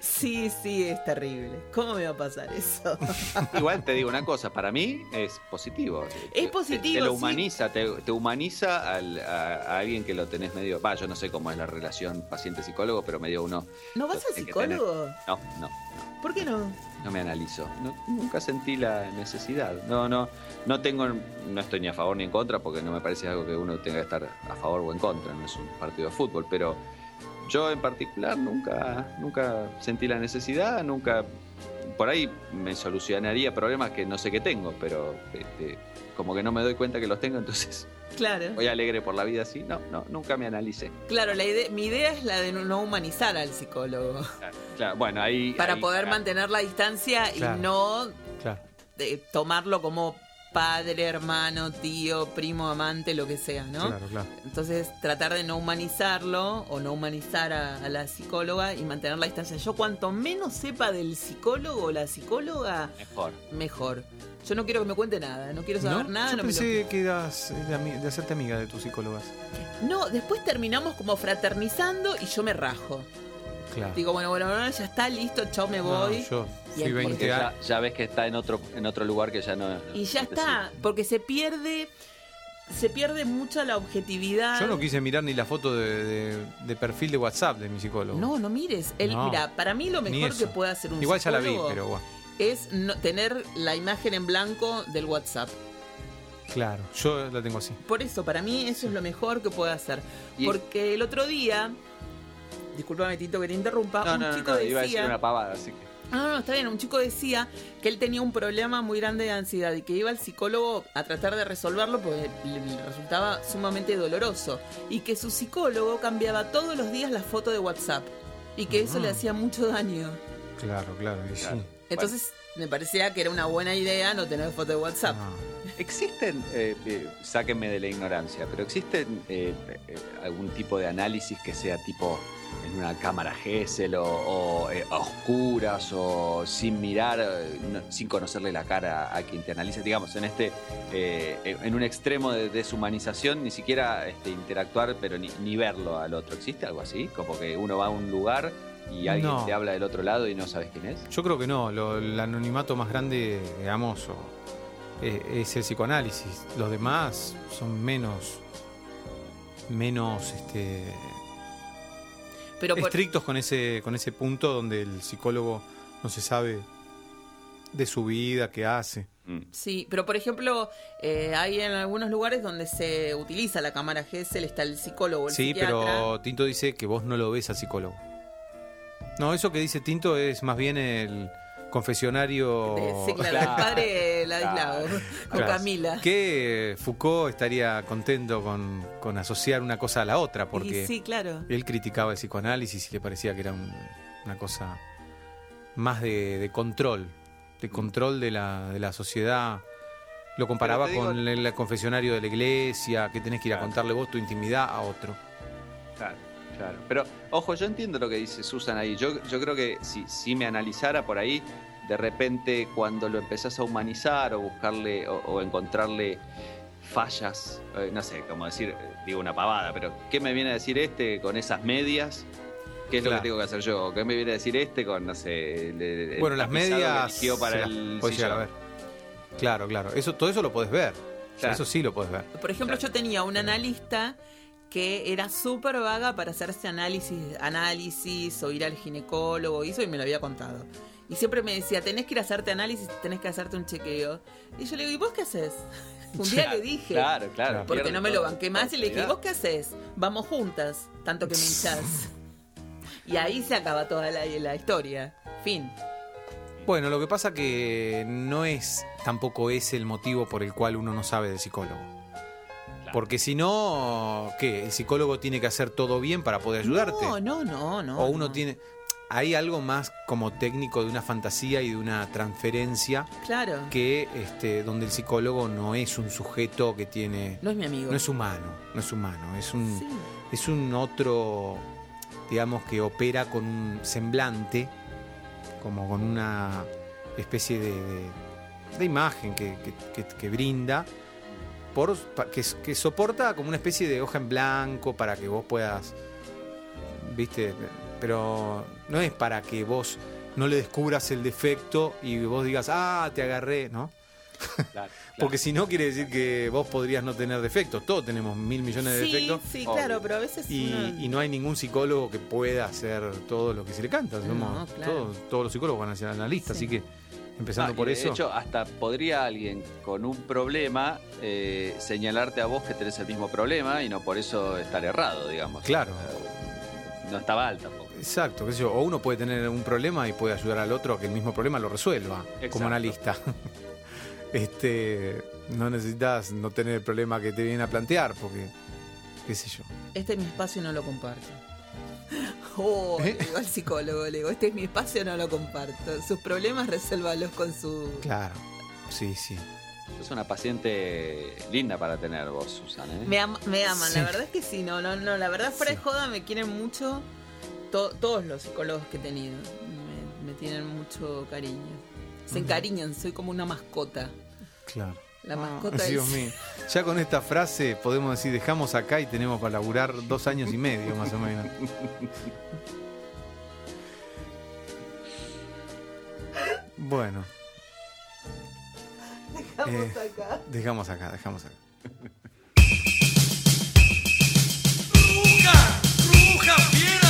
Sí, sí, es terrible. ¿Cómo me va a pasar eso? Igual te digo una cosa, para mí es positivo. Es positivo, Te, lo sí. humaniza, te, te humaniza al- a, a alguien que lo tenés medio. Va, yo no sé cómo es la relación paciente-psicólogo, pero medio uno. ¿No vas al tener. psicólogo? No, no, no. ¿Por qué no? No me analizo. Nunca sentí la necesidad. No, no, no tengo, no estoy ni a favor ni en contra, porque no me parece algo que uno tenga que estar a favor o en contra. No es un partido de fútbol, pero yo en particular nunca, nunca sentí la necesidad, nunca. Por ahí me solucionaría problemas que no sé que tengo, pero este, como que no me doy cuenta que los tengo, entonces Claro. voy alegre por la vida así. No, no, nunca me analicé. Claro, la idea, mi idea es la de no- humanizar al psicólogo. Claro, claro, bueno, ahí. Para ahí poder mantener la distancia Claro. y no Claro. eh, tomarlo como padre, hermano, tío, primo, amante, lo que sea, ¿no? Claro, claro. Entonces, tratar de no humanizarlo o no humanizar a, a la psicóloga y mantener la distancia. Yo, cuanto menos sepa del psicólogo o la psicóloga, Mejor. mejor. Yo no quiero que me cuente nada, no quiero saber ¿No? nada. Yo no me lo- pensé que eras de, de hacerte amiga de tus psicólogas. No, después terminamos como fraternizando y yo me rajo. Claro. Digo, bueno, bueno, bueno, ya está, listo, chao, me No, voy. yo Y fui el- 20 Porque ya, ves que está en otro, en otro lugar que ya no. Y ya está, porque se pierde, se pierde mucha la objetividad. Yo no quise mirar ni la foto de, de- de perfil de WhatsApp de mi psicólogo. No, no mires. Él, No. mira, para mí lo mejor que puede hacer un Igual ya la vi, psicólogo pero bueno. es no, tener la imagen en blanco del WhatsApp. Claro, yo la tengo así. Por eso, para mí eso es lo mejor que puede hacer. Porque el otro día, discúlpame Tito que te interrumpa, No, un no, chico no, decía... iba a decir una pavada, así que. No, no, está bien. Un chico decía que él tenía un problema muy grande de ansiedad y que iba al psicólogo a tratar de resolverlo porque le, le resultaba sumamente doloroso. Y que su psicólogo cambiaba todos los días la foto de WhatsApp. Y que eso le hacía mucho daño. Claro, claro, y sí. Entonces me parecía que era una buena idea no tener foto de WhatsApp. No. ¿Existen, eh, eh, sáquenme de la ignorancia, pero existen eh, eh, algún tipo de análisis que sea tipo en una cámara Gesell o, o, eh, a oscuras o sin mirar, no- sin conocerle la cara a quien te analiza? Digamos, en este, eh, en un extremo de deshumanización, ni siquiera este, interactuar, pero ni, ni verlo al otro. ¿Existe algo así? Como que uno va a un lugar y alguien No. te habla del otro lado y no sabes quién es. Yo creo que no, lo- el anonimato más grande, digamos, o- eh, es el psicoanálisis. Los demás son menos, menos este, Pero por- estrictos con ese, con ese punto donde el psicólogo no se sabe de su vida, qué hace. Mm. Sí, pero por ejemplo, eh, hay en algunos lugares donde se utiliza la cámara Gesell, está el psicólogo, el Sí, psiquiatra. pero Tinto dice que vos no lo ves al psicólogo. No, eso que dice Tinto es más bien el confesionario. Sí, claro, Claro. el padre Ladislao, con. Camila. Que Foucault estaría contento con, con asociar una cosa a la otra, porque sí, claro. él criticaba el psicoanálisis y le parecía que era un- una cosa más de, de control, de control de la, de la sociedad. Lo comparaba con el, el confesionario de la iglesia, que tenés que ir a contarle vos tu intimidad a otro. Claro, claro. Pero, ojo, yo entiendo lo que dice Susan ahí. Yo, yo creo que si, si me analizara por ahí, de repente cuando lo empezás a humanizar o buscarle o, o encontrarle fallas, eh, no sé, como decir, digo una pavada, pero ¿qué me viene a decir este con esas medias? ¿Qué es lo que tengo que hacer yo? ¿Qué me viene a decir este con, no sé, el- el Bueno, las que medias para las el podés llegar a sillón? ver. Claro, claro. Eso, todo eso lo podés ver. O sea, Claro. Eso sí lo podés ver. Por ejemplo, yo tenía un analista que era súper vaga para hacerse análisis, análisis o ir al ginecólogo y eso y me lo había contado. Y siempre me decía, tenés que ir a hacerte análisis, tenés que hacerte un chequeo. Y yo le digo, ¿y vos qué haces? Un día le dije, Claro, claro. porque no me lo banqué más, y le dije, ¿y vos qué haces? Vamos juntas, tanto que me hinchás. y ahí se acaba toda la, la historia. Fin. Bueno, lo que pasa que no es tampoco ese el motivo por el cual uno no sabe del psicólogo. Porque si no, ¿qué? El psicólogo tiene que hacer todo bien para poder ayudarte. No, no, no, no. o uno no. tiene... Hay algo más como técnico de una fantasía y de una transferencia Claro. que este, donde el psicólogo no es un sujeto que tiene... No es mi amigo. No es humano, no es humano, es un, Sí. es un otro, digamos, que opera con un semblante, como con una especie de, de- de imagen que, que- que- que brinda, por, pa- que, que soporta como una especie de hoja en blanco para que vos puedas, viste, pero no es para que vos no le descubras el defecto y vos digas, ah, te agarré, ¿no? Claro, claro. Porque si no quiere decir que vos podrías no tener defectos. Todos tenemos mil millones de Sí, defectos. sí, Obvio. claro, pero a veces Y, uno- y no hay ningún psicólogo que pueda hacer todo lo que se le canta. Somos- No, claro. todos, todos los psicólogos van a ser analistas, Sí. así que empezando Ah, por de eso. hecho, hasta podría alguien con un problema eh, señalarte a vos que tenés el mismo problema y no por eso estar errado, digamos. Claro. Eh, no está mal tampoco. Exacto, qué sé yo, o uno puede tener un problema y puede ayudar al otro a que el mismo problema lo resuelva, Exacto. como analista. este, no necesitas no tener el problema que te vienen a plantear, porque, qué sé yo. Este es mi espacio y no lo comparto. Oh, ¿Eh? le digo al psicólogo, le digo, este es mi espacio, no lo comparto. Sus problemas resuélvalos con su... Claro, sí, sí. Es una paciente linda para tener vos, Susana. ¿eh? Me, am- me aman, Sí. la verdad es que sí, no, no, no, la verdad fuera Sí. de joda me quieren mucho to- todos los psicólogos que he tenido. Me, me tienen mucho cariño. Se encariñan, soy como una mascota. Claro. La ah, mascota ah, Dios mío. Ya con esta frase podemos decir, dejamos acá y tenemos para laburar dos años y medio más o menos. bueno. Dejamos eh, acá. Dejamos acá, dejamos acá. ¡Ruja! ¡Ruja, fiera!